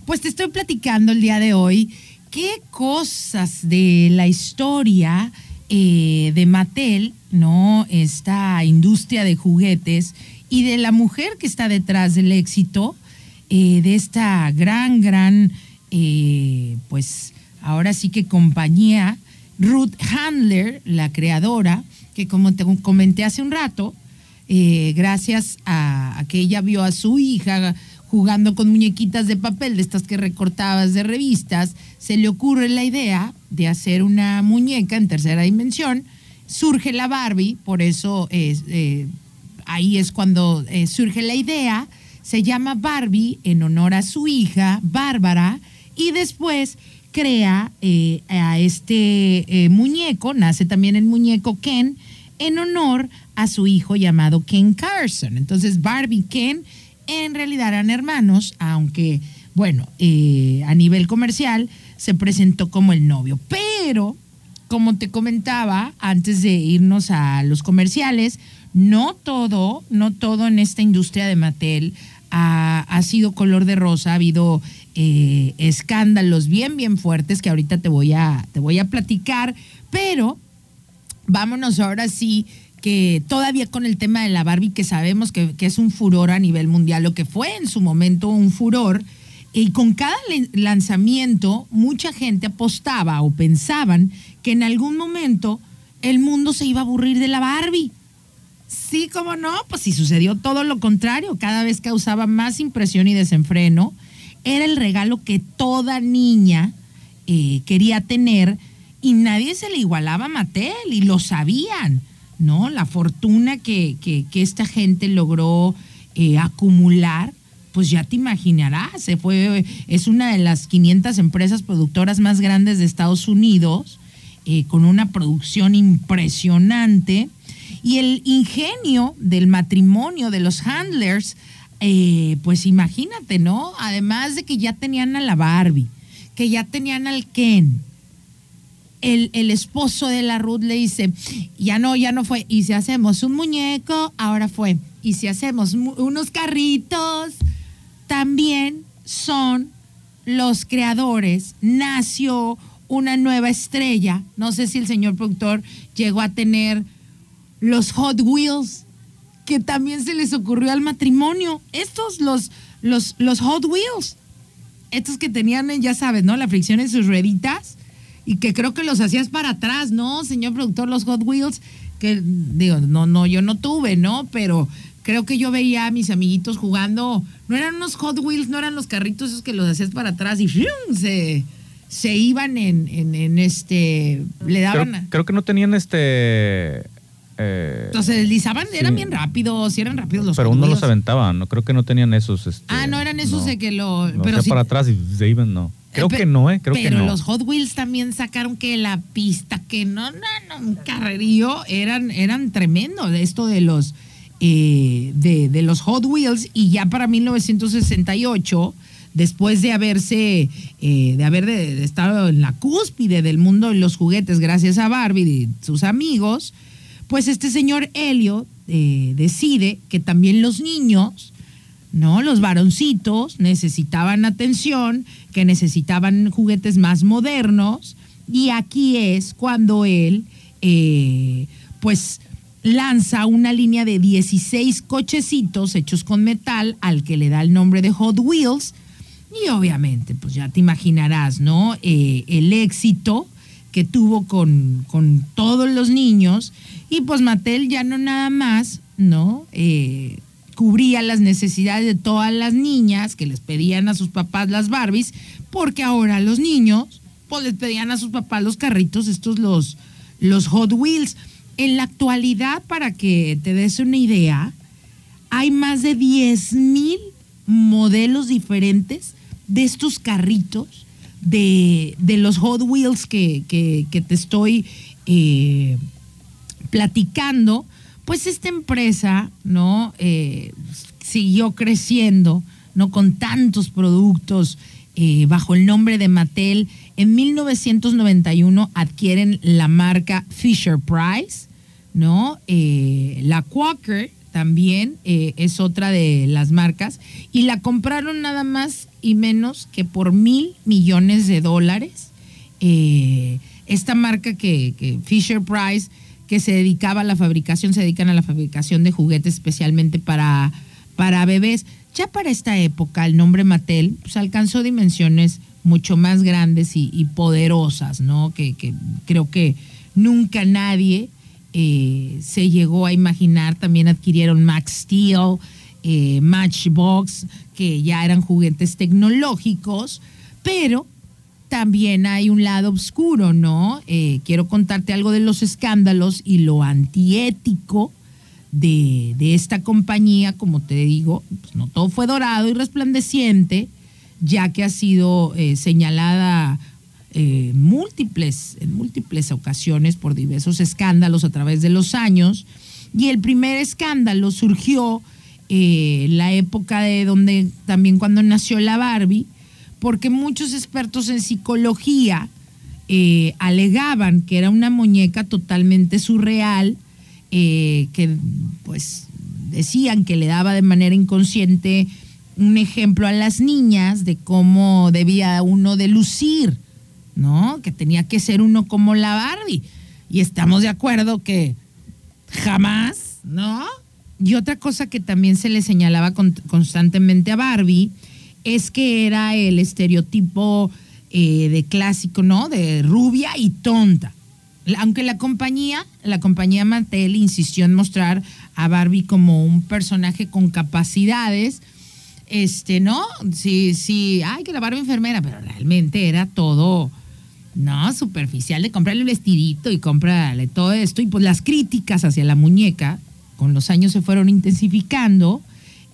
Pues te estoy platicando el día de hoy qué cosas de la historia eh, de Mattel, ¿no? Esta industria de juguetes y de la mujer que está detrás del éxito eh, de esta gran, gran, pues ahora sí que compañía, Ruth Handler, la creadora, que como te comenté hace un rato, eh, gracias a, que ella vio a su hija jugando con muñequitas de papel, de estas que recortabas de revistas, se le ocurre la idea de hacer una muñeca en tercera dimensión. Surge la Barbie, por eso es, eh, ahí es cuando eh, surge la idea. Se llama Barbie en honor a su hija, Bárbara, y después crea eh, a este eh, muñeco, nace también el muñeco Ken, en honor a su hijo llamado Ken Carson. Entonces Barbie y Ken en realidad eran hermanos, aunque, bueno, eh, a nivel comercial se presentó como el novio. Pero, como te comentaba antes de irnos a los comerciales, no todo, no todo en esta industria de Mattel ha, ha sido color de rosa, ha habido eh, escándalos bien, bien fuertes que ahorita te voy a, te voy a platicar, pero vámonos ahora sí que todavía con el tema de la Barbie, que sabemos que, que es un furor a nivel mundial, lo que fue en su momento un furor, y con cada lanzamiento mucha gente apostaba o pensaban que en algún momento el mundo se iba a aburrir de la Barbie. Sí, cómo no, pues sí sucedió todo lo contrario, cada vez causaba más impresión y desenfreno. Era el regalo que toda niña eh, quería tener y nadie se le igualaba a Mattel y lo sabían, ¿no? La fortuna que, que- esta gente logró eh, acumular, pues ya te imaginarás, se fue, es una de las 500 empresas productoras más grandes de Estados Unidos, eh, con una producción impresionante. Y el ingenio del matrimonio de los handlers, eh, pues imagínate, ¿no? Además de que ya tenían a la Barbie, que ya tenían al Ken, el, el esposo de la Ruth le dice, ya no, ya no fue. Y si hacemos un muñeco, ahora fue. Y si hacemos unos carritos, también son los creadores. Nació una nueva estrella. No sé si el señor productor llegó a tener los Hot Wheels, que también se les ocurrió al matrimonio. Estos, los, los, los Hot Wheels. Estos que tenían, eh, ya sabes, ¿no? La fricción en sus rueditas y que creo que los hacías para atrás, ¿no, señor productor? Los Hot Wheels, que digo, no, no, yo no tuve, ¿no? Pero creo que yo veía a mis amiguitos jugando, no eran unos Hot Wheels, no eran los carritos esos que los hacías para atrás y ¡fium! se, se iban en, en, en este, le Creo, daban... a- creo que no tenían este. Eh, deslizaban, eran bien rápidos, y eran rápidos los pero uno los aventaba, no creo que no tenían esos. este, Ah, no eran esos de que lo- pero sí- para atrás y se iban, no. Creo Eh, pe- que no, ¿eh? Creo pero que no. los Hot Wheels también sacaron que la pista, que no, no, no, un carrerío, eran, eran tremendo de esto de los, eh, de, de los Hot Wheels y ya para 1968, después de haberse, eh, de haber de- de estado en la cúspide del mundo de los juguetes gracias a Barbie y sus amigos, pues este señor Helio eh, decide que también los niños ¿no? Los varoncitos necesitaban atención, que necesitaban juguetes más modernos, y aquí es cuando él, eh, pues, lanza una línea de 16 cochecitos hechos con metal al que le da el nombre de Hot Wheels, y obviamente, pues ya te imaginarás, ¿no? Eh, el éxito que tuvo con, con todos los niños, y pues Mattel ya no nada más, ¿no? Eh, cubría las necesidades de todas las niñas que les pedían a sus papás las Barbies, porque ahora los niños, pues les pedían a sus papás los carritos, estos los, los Hot Wheels. En la actualidad, para que te des una idea, hay más de 10 mil modelos diferentes de estos carritos, de, de los Hot Wheels que, que- te estoy eh, platicando, pues esta empresa, ¿no? Eh, siguió creciendo, ¿no? Con tantos productos eh, bajo el nombre de Mattel. En 1991 adquieren la marca Fisher Price, ¿no? La Quaker también eh, es otra de las marcas y la compraron nada más y menos que por mil millones de dólares. Eh, esta marca que, Fisher Price, que se dedicaba a la fabricación, se dedican a la fabricación de juguetes especialmente para, para bebés. Ya para esta época el nombre Mattel pues, alcanzó dimensiones mucho más grandes y, y poderosas, ¿no? Que, que creo que nunca nadie eh, se llegó a imaginar. También adquirieron Max Steel, eh, Matchbox, que ya eran juguetes tecnológicos, pero también hay un lado oscuro, ¿no? Eh, quiero contarte algo de los escándalos y lo antiético de, esta compañía, como te digo, pues no todo fue dorado y resplandeciente, ya que ha sido señalada eh, múltiples, en múltiples ocasiones por diversos escándalos a través de los años. Y el primer escándalo surgió eh, la época de donde también cuando nació la Barbie, porque muchos expertos en psicología eh, alegaban que era una muñeca totalmente surreal, eh, que pues decían que le daba de manera inconsciente un ejemplo a las niñas de cómo debía uno de lucir, ¿no? Que tenía que ser uno como la Barbie. Y estamos de acuerdo que jamás, ¿no? Y otra cosa que también se le señalaba con- constantemente a Barbie es que era el estereotipo eh, de clásico, ¿no? De rubia y tonta. Aunque la compañía, la compañía Mattel insistió en mostrar a Barbie como un personaje con capacidades, este, ¿no? Sí, sí, ay, que la Barbie enfermera, pero realmente era todo, no, superficial de comprarle el vestidito y comprarle todo esto. Y pues las críticas hacia la muñeca con los años se fueron intensificando,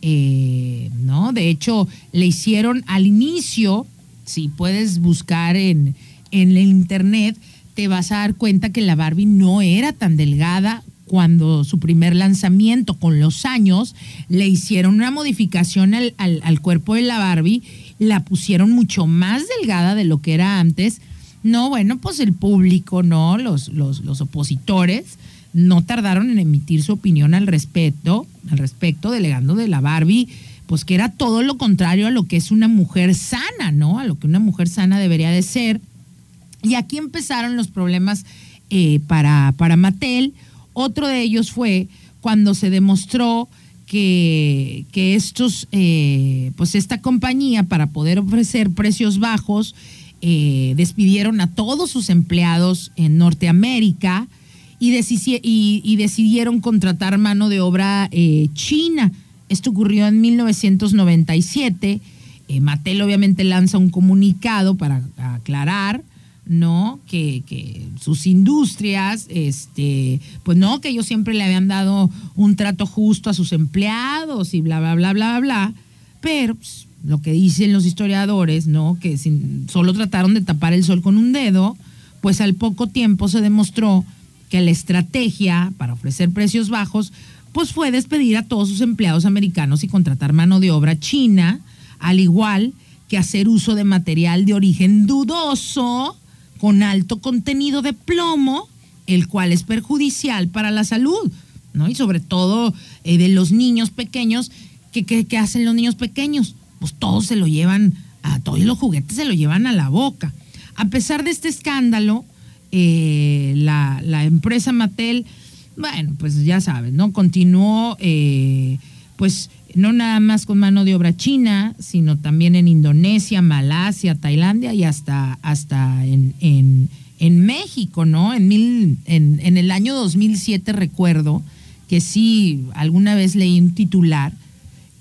eh, ¿no? De hecho, le hicieron al inicio, si puedes buscar en, en el internet, te vas a dar cuenta que la Barbie no era tan delgada cuando su primer lanzamiento con los años le hicieron una modificación al, al- al cuerpo de la Barbie, la pusieron mucho más delgada de lo que era antes. No, bueno, pues el público, ¿no? Los, los, los opositores no tardaron en emitir su opinión al respecto, al respecto, delegando de la Barbie, pues que era todo lo contrario a lo que es una mujer sana, ¿no? A lo que una mujer sana debería de ser. Y aquí empezaron los problemas eh, para, para Mattel. Otro de ellos fue cuando se demostró que, que estos, eh, pues esta compañía, para poder ofrecer precios bajos, eh, despidieron a todos sus empleados en Norteamérica y, y decidieron contratar mano de obra eh, china. Esto ocurrió en 1997. Eh, Mattel obviamente lanza un comunicado para aclarar, ¿no? Que, que sus industrias, este, pues no, que ellos siempre le habían dado un trato justo a sus empleados y bla, bla, bla, bla, bla. Pero pues, lo que dicen los historiadores, ¿no? Que solo trataron de tapar el sol con un dedo, pues al poco tiempo se demostró que la estrategia para ofrecer precios bajos, pues fue despedir a todos sus empleados americanos y contratar mano de obra china, al igual que hacer uso de material de origen dudoso, con alto contenido de plomo, el cual es perjudicial para la salud, ¿no? Y sobre todo eh, de los niños pequeños, ¿qué, qué, qué hacen los niños pequeños? Pues todos se lo llevan, a todos los juguetes se lo llevan a la boca. A pesar de este escándalo, eh, la, la empresa Mattel, bueno, pues ya sabes, ¿no? Continuó, eh, pues no nada más con mano de obra china, sino también en Indonesia, Malasia, Tailandia y hasta, hasta en, en, en México, ¿no? En, mil, en, en el año 2007 recuerdo que sí, alguna vez leí un titular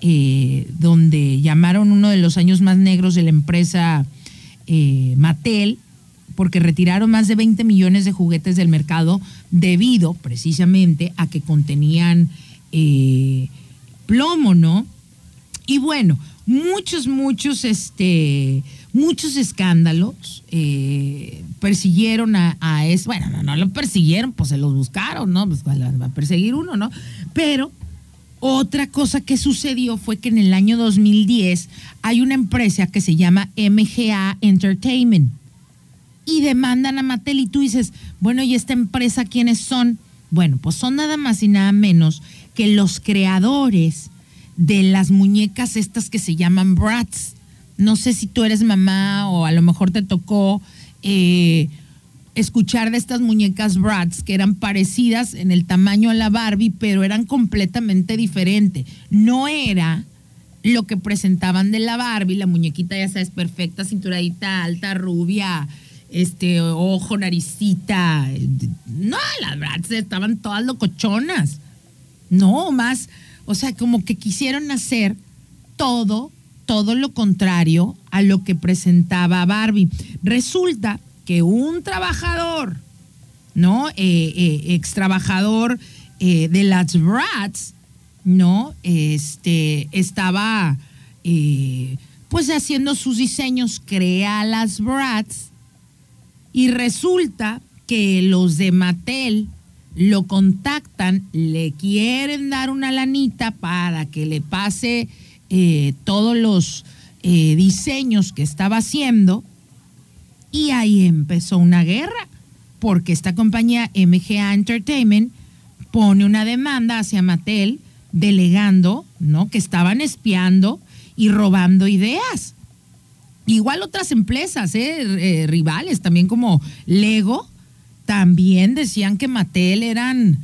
eh, donde llamaron uno de los años más negros de la empresa eh, Mattel, porque retiraron más de 20 millones de juguetes del mercado debido precisamente a que contenían eh, plomo, ¿no? Y bueno, muchos, muchos, este, muchos escándalos eh, persiguieron a, a eso. Bueno, no, no lo persiguieron, pues se los buscaron, ¿no? Pues ¿cuál va a perseguir uno, ¿no? Pero otra cosa que sucedió fue que en el año 2010 hay una empresa que se llama MGA Entertainment y demandan a Mattel y tú dices, bueno, ¿y esta empresa quiénes son? Bueno, pues son nada más y nada menos que los creadores de las muñecas estas que se llaman Bratz. No sé si tú eres mamá o a lo mejor te tocó eh, escuchar de estas muñecas Bratz que eran parecidas en el tamaño a la Barbie, pero eran completamente diferentes. No era lo que presentaban de la Barbie, la muñequita ya sabes, perfecta, cinturadita alta, rubia, este, ojo, naricita. No, las Bratz estaban todas locochonas. No, más, o sea, como que quisieron hacer todo, todo lo contrario a lo que presentaba Barbie. Resulta que un trabajador, ¿no? Eh, eh, ex trabajador eh, de las Bratz, ¿no? Este, estaba, eh, pues, haciendo sus diseños, crea las Bratz, Y resulta que los de Mattel lo contactan, le quieren dar una lanita para que le pase todos los diseños que estaba haciendo. Y ahí empezó una guerra, porque esta compañía MGA Entertainment pone una demanda hacia Mattel delegando, ¿no? Que estaban espiando y robando ideas. Igual otras empresas, ¿eh? Eh, rivales, también como Lego, también decían que Mattel eran,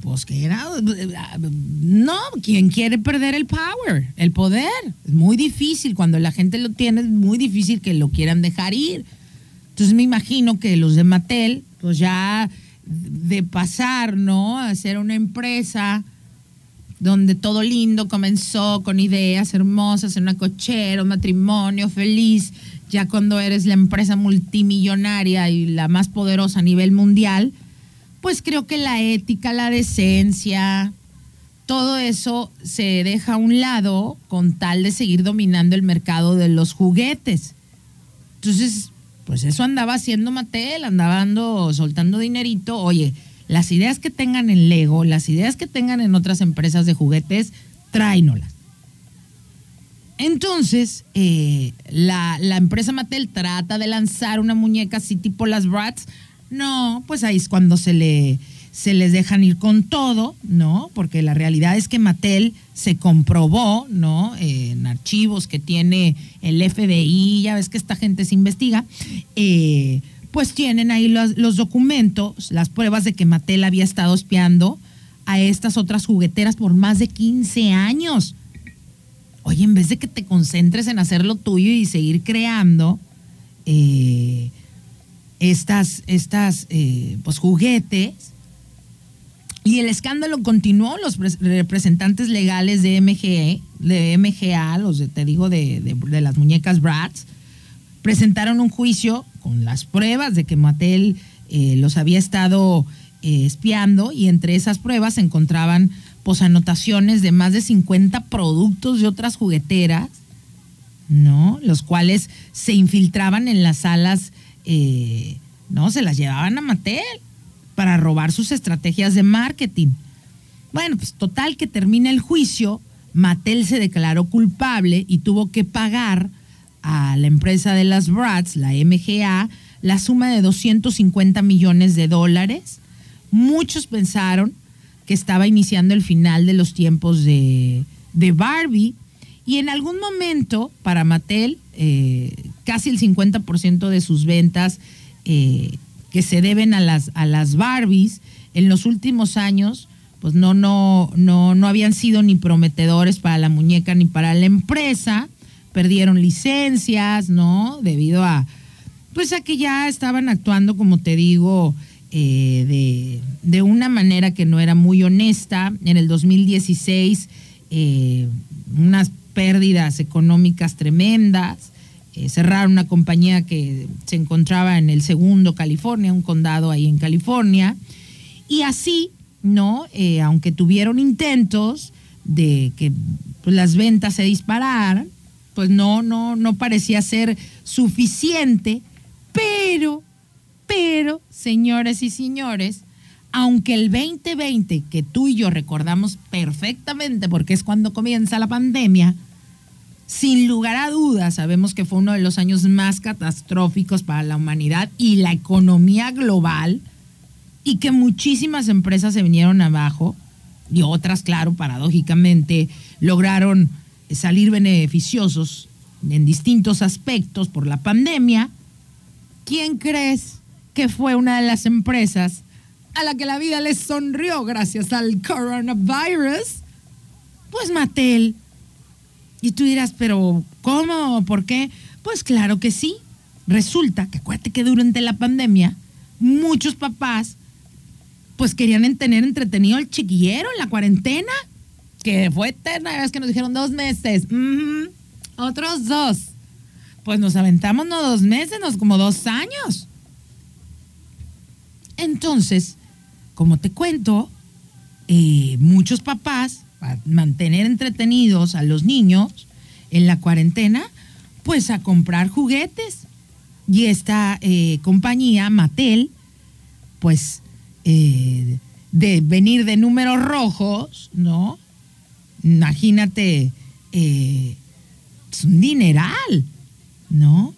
pues que era, no, quien quiere perder el power, el poder. Es muy difícil, cuando la gente lo tiene, es muy difícil que lo quieran dejar ir. Entonces me imagino que los de Mattel, pues ya de pasar, ¿no? A ser una empresa donde todo lindo comenzó con ideas hermosas, en una cochera, un matrimonio feliz, ya cuando eres la empresa multimillonaria y la más poderosa a nivel mundial, pues creo que la ética, la decencia, todo eso se deja a un lado con tal de seguir dominando el mercado de los juguetes. Entonces, pues eso andaba haciendo Mattel, andaba dando, soltando dinerito. Oye, las ideas que tengan en Lego, las ideas que tengan en otras empresas de juguetes, tráenolas. Entonces, eh, la, la empresa Mattel trata de lanzar una muñeca así tipo las Bratz. No, pues ahí es cuando se, le, se les dejan ir con todo, ¿no? Porque la realidad es que Mattel se comprobó, ¿no? En archivos que tiene el FBI, ya ves que esta gente se investiga, eh, pues tienen ahí los, los documentos, las pruebas de que Mattel había estado espiando a estas otras jugueteras por más de 15 años. Oye, en vez de que te concentres en hacer lo tuyo y seguir creando eh, estas, estas eh, pues, juguetes, y el escándalo continuó, los pres- representantes legales de MGA, de MGA, los de, te digo, de, de- de las muñecas Bratz, presentaron un juicio con las pruebas de que Mattel eh, los había estado eh, espiando y entre esas pruebas se encontraban pues anotaciones de más de 50 productos de otras jugueteras, ¿no? Los cuales se infiltraban en las salas, eh, ¿no? Se las llevaban a Mattel para robar sus estrategias de marketing. Bueno, pues total que termina el juicio, Mattel se declaró culpable y tuvo que pagar a la empresa de las Bratz, la MGA, la suma de 250 millones de dólares. Muchos pensaron que estaba iniciando el final de los tiempos de, de Barbie y en algún momento para Mattel eh, casi el 50% de sus ventas eh, que se deben a las, a las Barbies en los últimos años pues no, no, no, no habían sido ni prometedores para la muñeca ni para la empresa, perdieron licencias, ¿no? Debido a, pues a que ya estaban actuando, como te digo, eh, de, de una manera que no era muy honesta. En el 2016, eh, unas pérdidas económicas tremendas. Eh, cerraron una compañía que se encontraba en el segundo California, un condado ahí en California. Y así, ¿no? Eh, aunque tuvieron intentos de que pues, las ventas se dispararan, pues no, no, no parecía ser suficiente, pero, pero, señores y señores, aunque el 2020, que tú y yo recordamos perfectamente porque es cuando comienza la pandemia, sin lugar a dudas sabemos que fue uno de los años más catastróficos para la humanidad y la economía global y que muchísimas empresas se vinieron abajo y otras, claro, paradójicamente, lograron salir beneficiosos en distintos aspectos por la pandemia. ¿Quién crees que fue una de las empresas a la que la vida les sonrió gracias al coronavirus? Pues Mattel. Y tú dirás, pero ¿cómo? ¿Por qué? Pues claro que sí. Resulta que acuérdate que durante la pandemia muchos papás pues querían en- tener entretenido al chiquillero en la cuarentena, que fue eterna, ves que nos dijeron dos meses, otros dos. Pues nos aventamos no dos meses, no como dos años. Entonces, como te cuento, eh, muchos papás, mantener entretenidos a los niños en la cuarentena, pues a comprar juguetes. Y esta eh, compañía, Mattel, pues eh, de venir de números rojos, ¿no? Imagínate, eh, es un dineral, ¿no?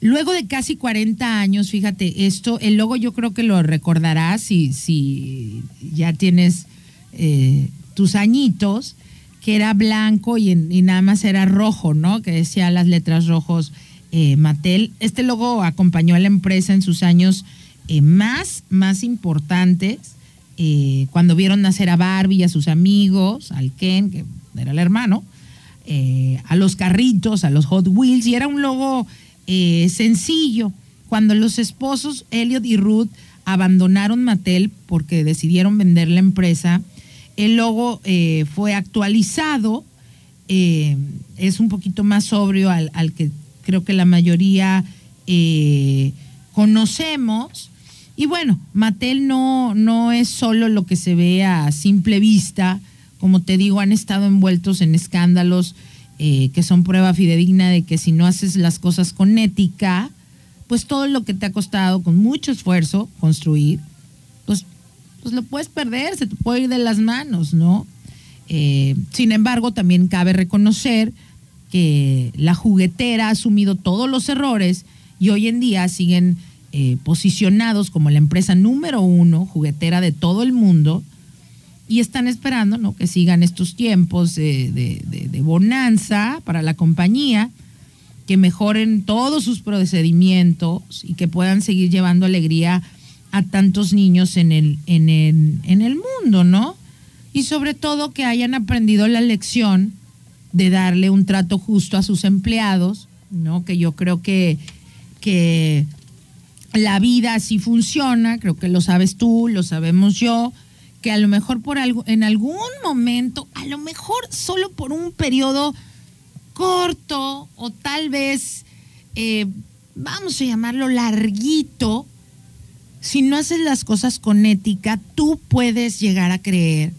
Luego de casi 40 años, fíjate, esto, el logo yo creo que lo recordarás si, si ya tienes tus añitos, que era blanco y, en- nada más era rojo, ¿no? Que decía las letras rojos eh, Mattel. Este logo acompañó a la empresa en sus años eh, más, más importantes, eh, cuando vieron nacer a Barbie y a sus amigos, al Ken, que era el hermano, a los carritos, a los Hot Wheels, y era un logo sencillo. Cuando los esposos Elliot y Ruth abandonaron Mattel porque decidieron vender la empresa, el logo eh, fue actualizado, eh, es un poquito más sobrio al, que creo que la mayoría eh, conocemos. Y bueno, Mattel no, no es solo lo que se ve a simple vista, como te digo, han estado envueltos en escándalos que son prueba fidedigna de que si no haces las cosas con ética, pues todo lo que te ha costado con mucho esfuerzo construir, pues lo puedes perder, se te puede ir de las manos, ¿no? Eh, sin embargo, también cabe reconocer que la juguetera ha asumido todos los errores y hoy en día siguen eh, posicionados como la empresa número uno juguetera de todo el mundo y están esperando ¿no? que sigan estos tiempos de, bonanza para la compañía, que mejoren todos sus procedimientos y que puedan seguir llevando alegría tantos niños en el, en el, en el mundo, ¿no? Y sobre todo que hayan aprendido la lección de darle un trato justo a sus empleados, ¿no? Que yo creo que, que la vida así funciona, creo que lo sabes tú, lo sabemos yo, que a lo mejor por algo, en algún momento, a lo mejor solo por un periodo corto o tal vez, eh, vamos a llamarlo larguito, si no haces las cosas con ética, tú puedes llegar a creer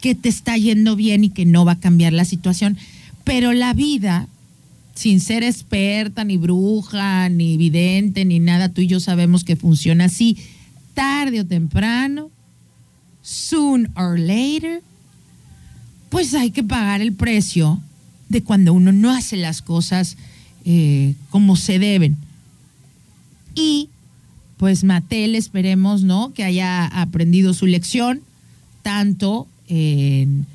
que te está yendo bien y que no va a cambiar la situación. Pero la vida, sin ser experta, ni bruja, ni vidente, ni nada, tú y yo sabemos que funciona así. Tarde o temprano, soon or later, pues hay que pagar el precio de cuando uno no hace las cosas eh, como se deben. Y pues Mattel, esperemos, ¿no? Que haya aprendido su lección, tanto en,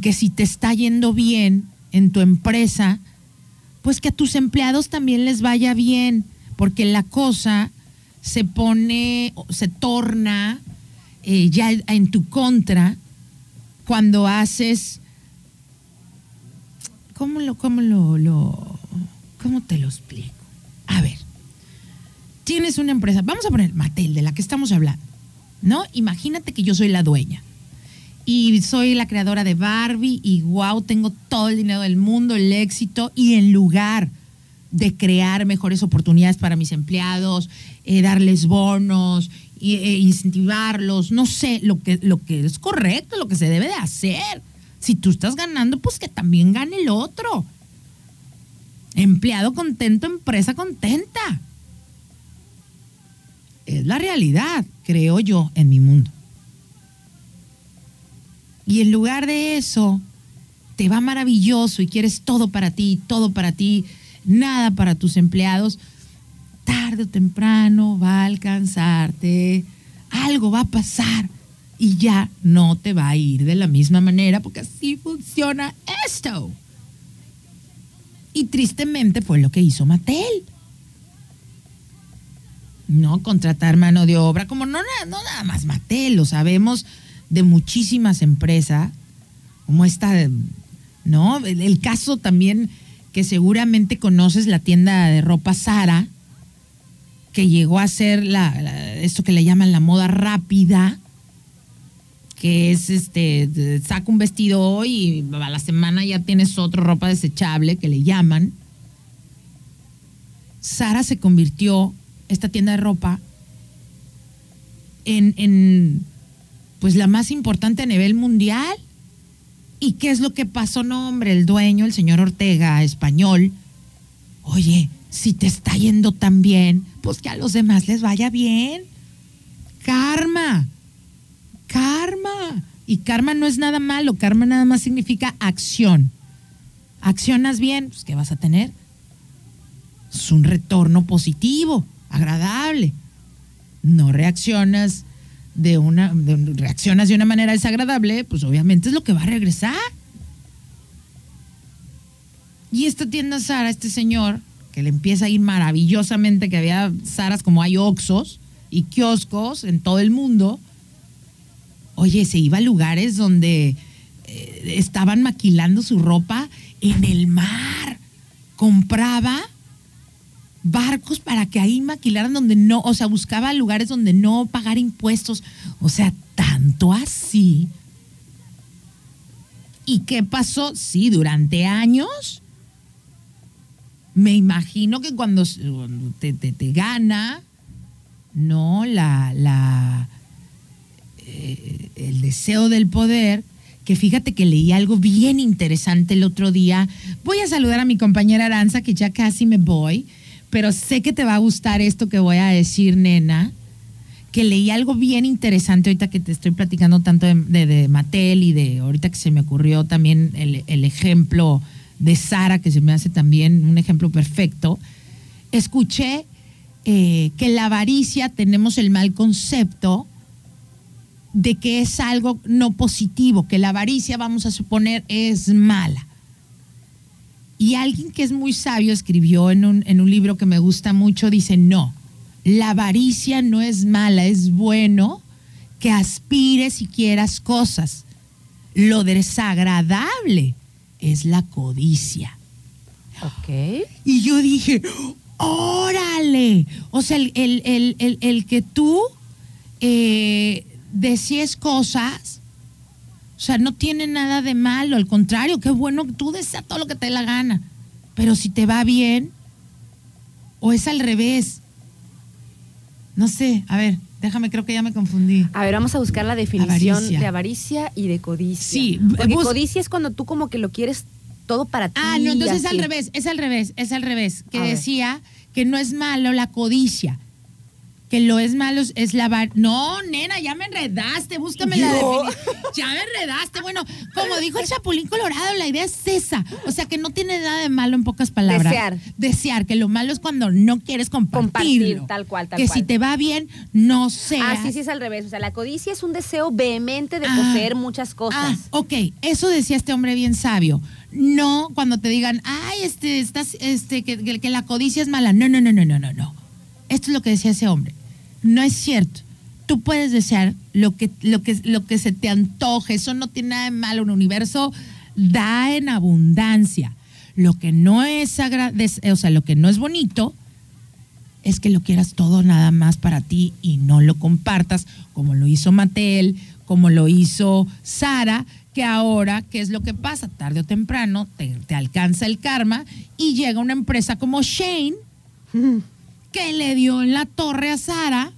que si te está yendo bien en tu empresa, pues que a tus empleados también les vaya bien, porque la cosa se pone, se torna eh, ya en tu contra cuando haces, ¿cómo lo, cómo lo, lo, cómo te lo explico? A ver, tienes una empresa, vamos a poner Mattel, de la que estamos hablando, ¿no? Imagínate que yo soy la dueña y soy la creadora de Barbie y wow, tengo todo el dinero del mundo, el éxito y en lugar de crear mejores oportunidades para mis empleados, eh, darles bonos, eh, incentivarlos, no sé, lo que, lo que es correcto, lo que se debe de hacer. Si tú estás ganando, pues que también gane el otro. Empleado contento, empresa contenta. Es la realidad, creo yo, en mi mundo. Y en lugar de eso, te va maravilloso y quieres todo para ti, todo para ti, nada para tus empleados, tarde o temprano va a alcanzarte, algo va a pasar y ya no te va a ir de la misma manera porque así funciona esto. Y tristemente fue lo que hizo Mattel. No contratar mano de obra, como no, no nada más Mattel, lo sabemos de muchísimas empresas, como esta, ¿no? El, caso también que seguramente conoces, la tienda de ropa Sara, que llegó a ser la, esto que le llaman la moda rápida, que es este, saca un vestido hoy y a la semana ya tienes otra ropa desechable que le llaman. Sara se convirtió, esta tienda de ropa, en, en pues la más importante a nivel mundial. ¿Y qué es lo que pasó? No, hombre, el dueño, el señor Ortega, español, oye, Si te está yendo tan bien, pues que a los demás les vaya bien. Karma. Karma. Y karma no es nada malo, karma nada más significa acción. Accionas bien, pues ¿qué vas a tener? Es un retorno positivo, agradable. No reaccionas de una reaccionas de una manera desagradable, pues obviamente es lo que va a regresar. Y esta tienda Sara, este señor, que le empieza a ir maravillosamente, que había Saras como hay Oxos y kioscos en todo el mundo, oye, se iba a lugares donde eh, estaban maquilando su ropa en el mar. Compraba barcos para que ahí maquilaran donde no, o sea, buscaba lugares donde no pagar impuestos. O sea, tanto así. ¿Y qué pasó? Sí, durante años. Me imagino que cuando te, te- te gana, ¿no? La, la, eh, el deseo del poder, que fíjate que leí algo bien interesante el otro día. Voy a saludar a mi compañera Aranza, que ya casi me voy, pero sé que te va a gustar esto que voy a decir, nena. Que leí algo bien interesante ahorita que te estoy platicando tanto de, de- Mattel y de ahorita que se me ocurrió también el, el ejemplo de Sara, que se me hace también un ejemplo perfecto. Escuché eh, que la avaricia tenemos el mal concepto de que es algo no positivo, que la avaricia, vamos a suponer, es mala. Y alguien que es muy sabio escribió en un, en un libro que me gusta mucho, dice, no, la avaricia no es mala, es bueno que aspires y quieras cosas. Lo desagradable es la codicia. Ok. Y yo dije, órale. O sea, el, el- el- el- el que tú eh, desees cosas, o sea, no tiene nada de malo. Al contrario, qué bueno que tú deseas todo lo que te dé la gana. Pero si te va bien, o es al revés. No sé, a ver, déjame, creo que ya me confundí. A ver, vamos a buscar la definición Avaricia. de avaricia y de codicia. Sí, Porque bus- codicia es cuando tú como que lo quieres todo para ti. Ah, no, entonces es al revés, es al revés, es al revés. Que A ver. decía que no es malo la codicia. Que lo es malo es- es la var- No, nena, ya me enredaste, búscame la definición. Ya me enredaste. Bueno, como dijo el Chapulín Colorado, la idea es esa. O sea, que no tiene nada de malo en pocas palabras. Desear. Desear, que lo malo es cuando no quieres compartirlo. Compartir, tal cual, tal que cual. si te va bien, no sea. Ah, sí, sí, es al revés. O sea, la codicia es un deseo vehemente de Ah. poseer muchas Ah, cosas. ok, eso decía este hombre bien sabio. No cuando te digan, ay, este, estás, este, que, que- que la codicia es mala. No, no, no, no, no, no, no. Esto es lo que decía ese hombre. No es cierto. Tú puedes desear lo que, lo que, lo que se te antoje. Eso no tiene nada de malo. Un universo da en abundancia. Lo que no es o sea, lo que no es bonito es que lo quieras todo nada más para ti y no lo compartas, como lo hizo Mattel, como lo hizo Sara, que ahora, ¿qué es lo que pasa? Tarde o temprano te, te alcanza el karma y llega una empresa como Shane que le dio en la torre a Sara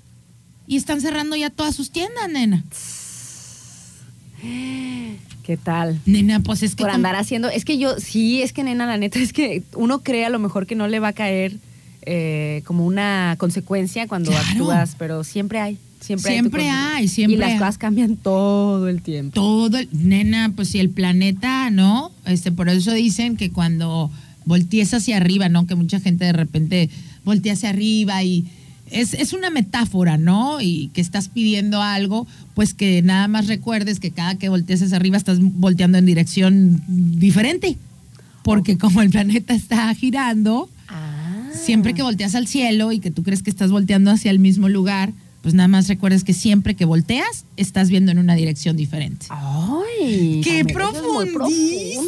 y están cerrando ya todas sus tiendas, nena. ¿Qué tal? Nena, pues es que... Por andar haciendo. Es que yo, sí, es que nena, la neta, es que uno cree a lo mejor que no le va a caer eh, como una consecuencia cuando Claro. actúas, pero siempre hay. Siempre, hay Siempre consecuencia. hay, siempre Y las hay. cosas cambian todo el tiempo. todo, el- nena, pues si el planeta, ¿no? Este, por eso dicen que cuando voltees hacia arriba, ¿no? Que mucha gente de repente voltea hacia arriba y es, es una metáfora, ¿no? Y que estás pidiendo algo, pues que nada más recuerdes que cada que voltees hacia arriba estás volteando en dirección diferente. Porque como el planeta está girando, Ah. siempre que volteas al cielo y que tú crees que estás volteando hacia el mismo lugar, pues nada más recuerdas que siempre que volteas estás viendo en una dirección diferente. ¡Ay! ¡Qué profundísimo,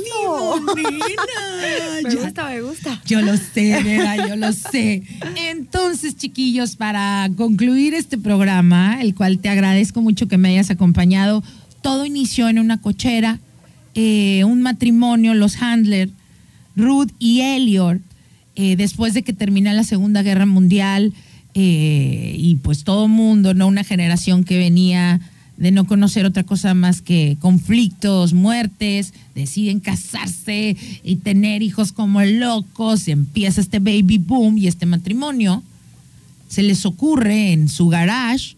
nena! Me gusta, me gusta. Yo lo sé, nena, yo lo sé. Entonces, chiquillos, para concluir este programa, el cual te agradezco mucho que me hayas acompañado, todo inició en una cochera, eh, un matrimonio, los Handler, Ruth y Elliot, eh, después de que termina la Segunda Guerra Mundial, eh, y pues todo mundo, ¿no? Una generación que venía de no conocer otra cosa más que conflictos, muertes, deciden casarse y tener hijos como locos, empieza este baby boom y este matrimonio, se les ocurre en su garage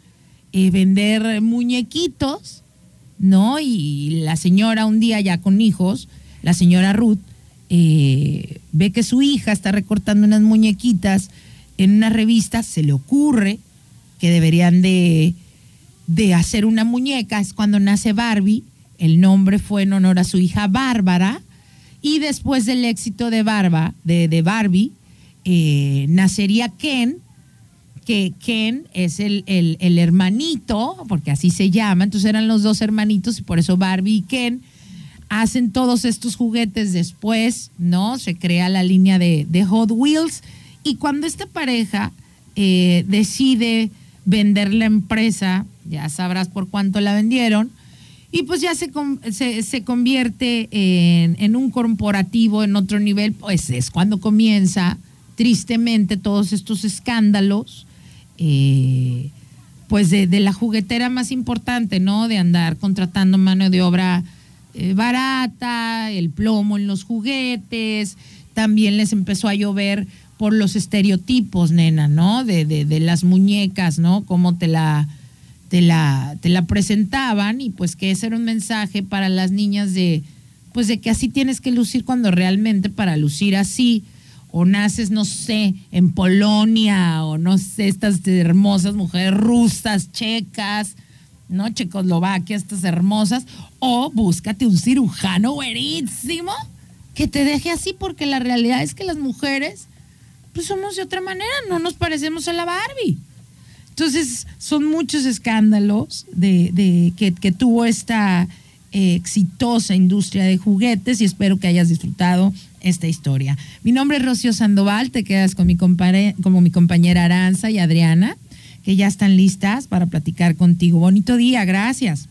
eh, vender muñequitos, ¿no? Y la señora un día ya con hijos, la señora Ruth, eh, ve que su hija está recortando unas muñequitas en una revista, se le ocurre que deberían de, de hacer una muñeca, es cuando nace Barbie, el nombre fue en honor a su hija Bárbara, y después del éxito de, Barba, de, de Barbie, eh, nacería Ken, que Ken es el, el- el hermanito, porque así se llama, entonces eran los dos hermanitos y por eso Barbie y Ken hacen todos estos juguetes después, ¿no? Se crea la línea de, de Hot Wheels y cuando esta pareja eh, decide vender la empresa, ya sabrás por cuánto la vendieron, y pues ya se, se, se convierte en, en un corporativo en otro nivel, pues es cuando comienza tristemente todos estos escándalos, eh, pues de, de la juguetera más importante, ¿no? De andar contratando mano de obra eh, barata, el plomo en los juguetes, también les empezó a llover por los estereotipos, nena, ¿no? De, de, de las muñecas, ¿no? Cómo te la, te la, te la presentaban y pues que ese era un mensaje para las niñas de, pues de que así tienes que lucir cuando realmente para lucir así o naces, no sé, en Polonia o no sé, estas hermosas mujeres rusas, checas, ¿no? Checoslovaquia, estas hermosas, o búscate un cirujano buenísimo que te deje así porque la realidad es que las mujeres pues somos de otra manera, no nos parecemos a la Barbie. Entonces, son muchos escándalos de, que, tuvo esta eh, exitosa industria de juguetes y espero que hayas disfrutado esta historia. Mi nombre es Rocío Sandoval, te quedas con mi como mi compañera Aranza y Adriana, que ya están listas para platicar contigo. Bonito día, gracias.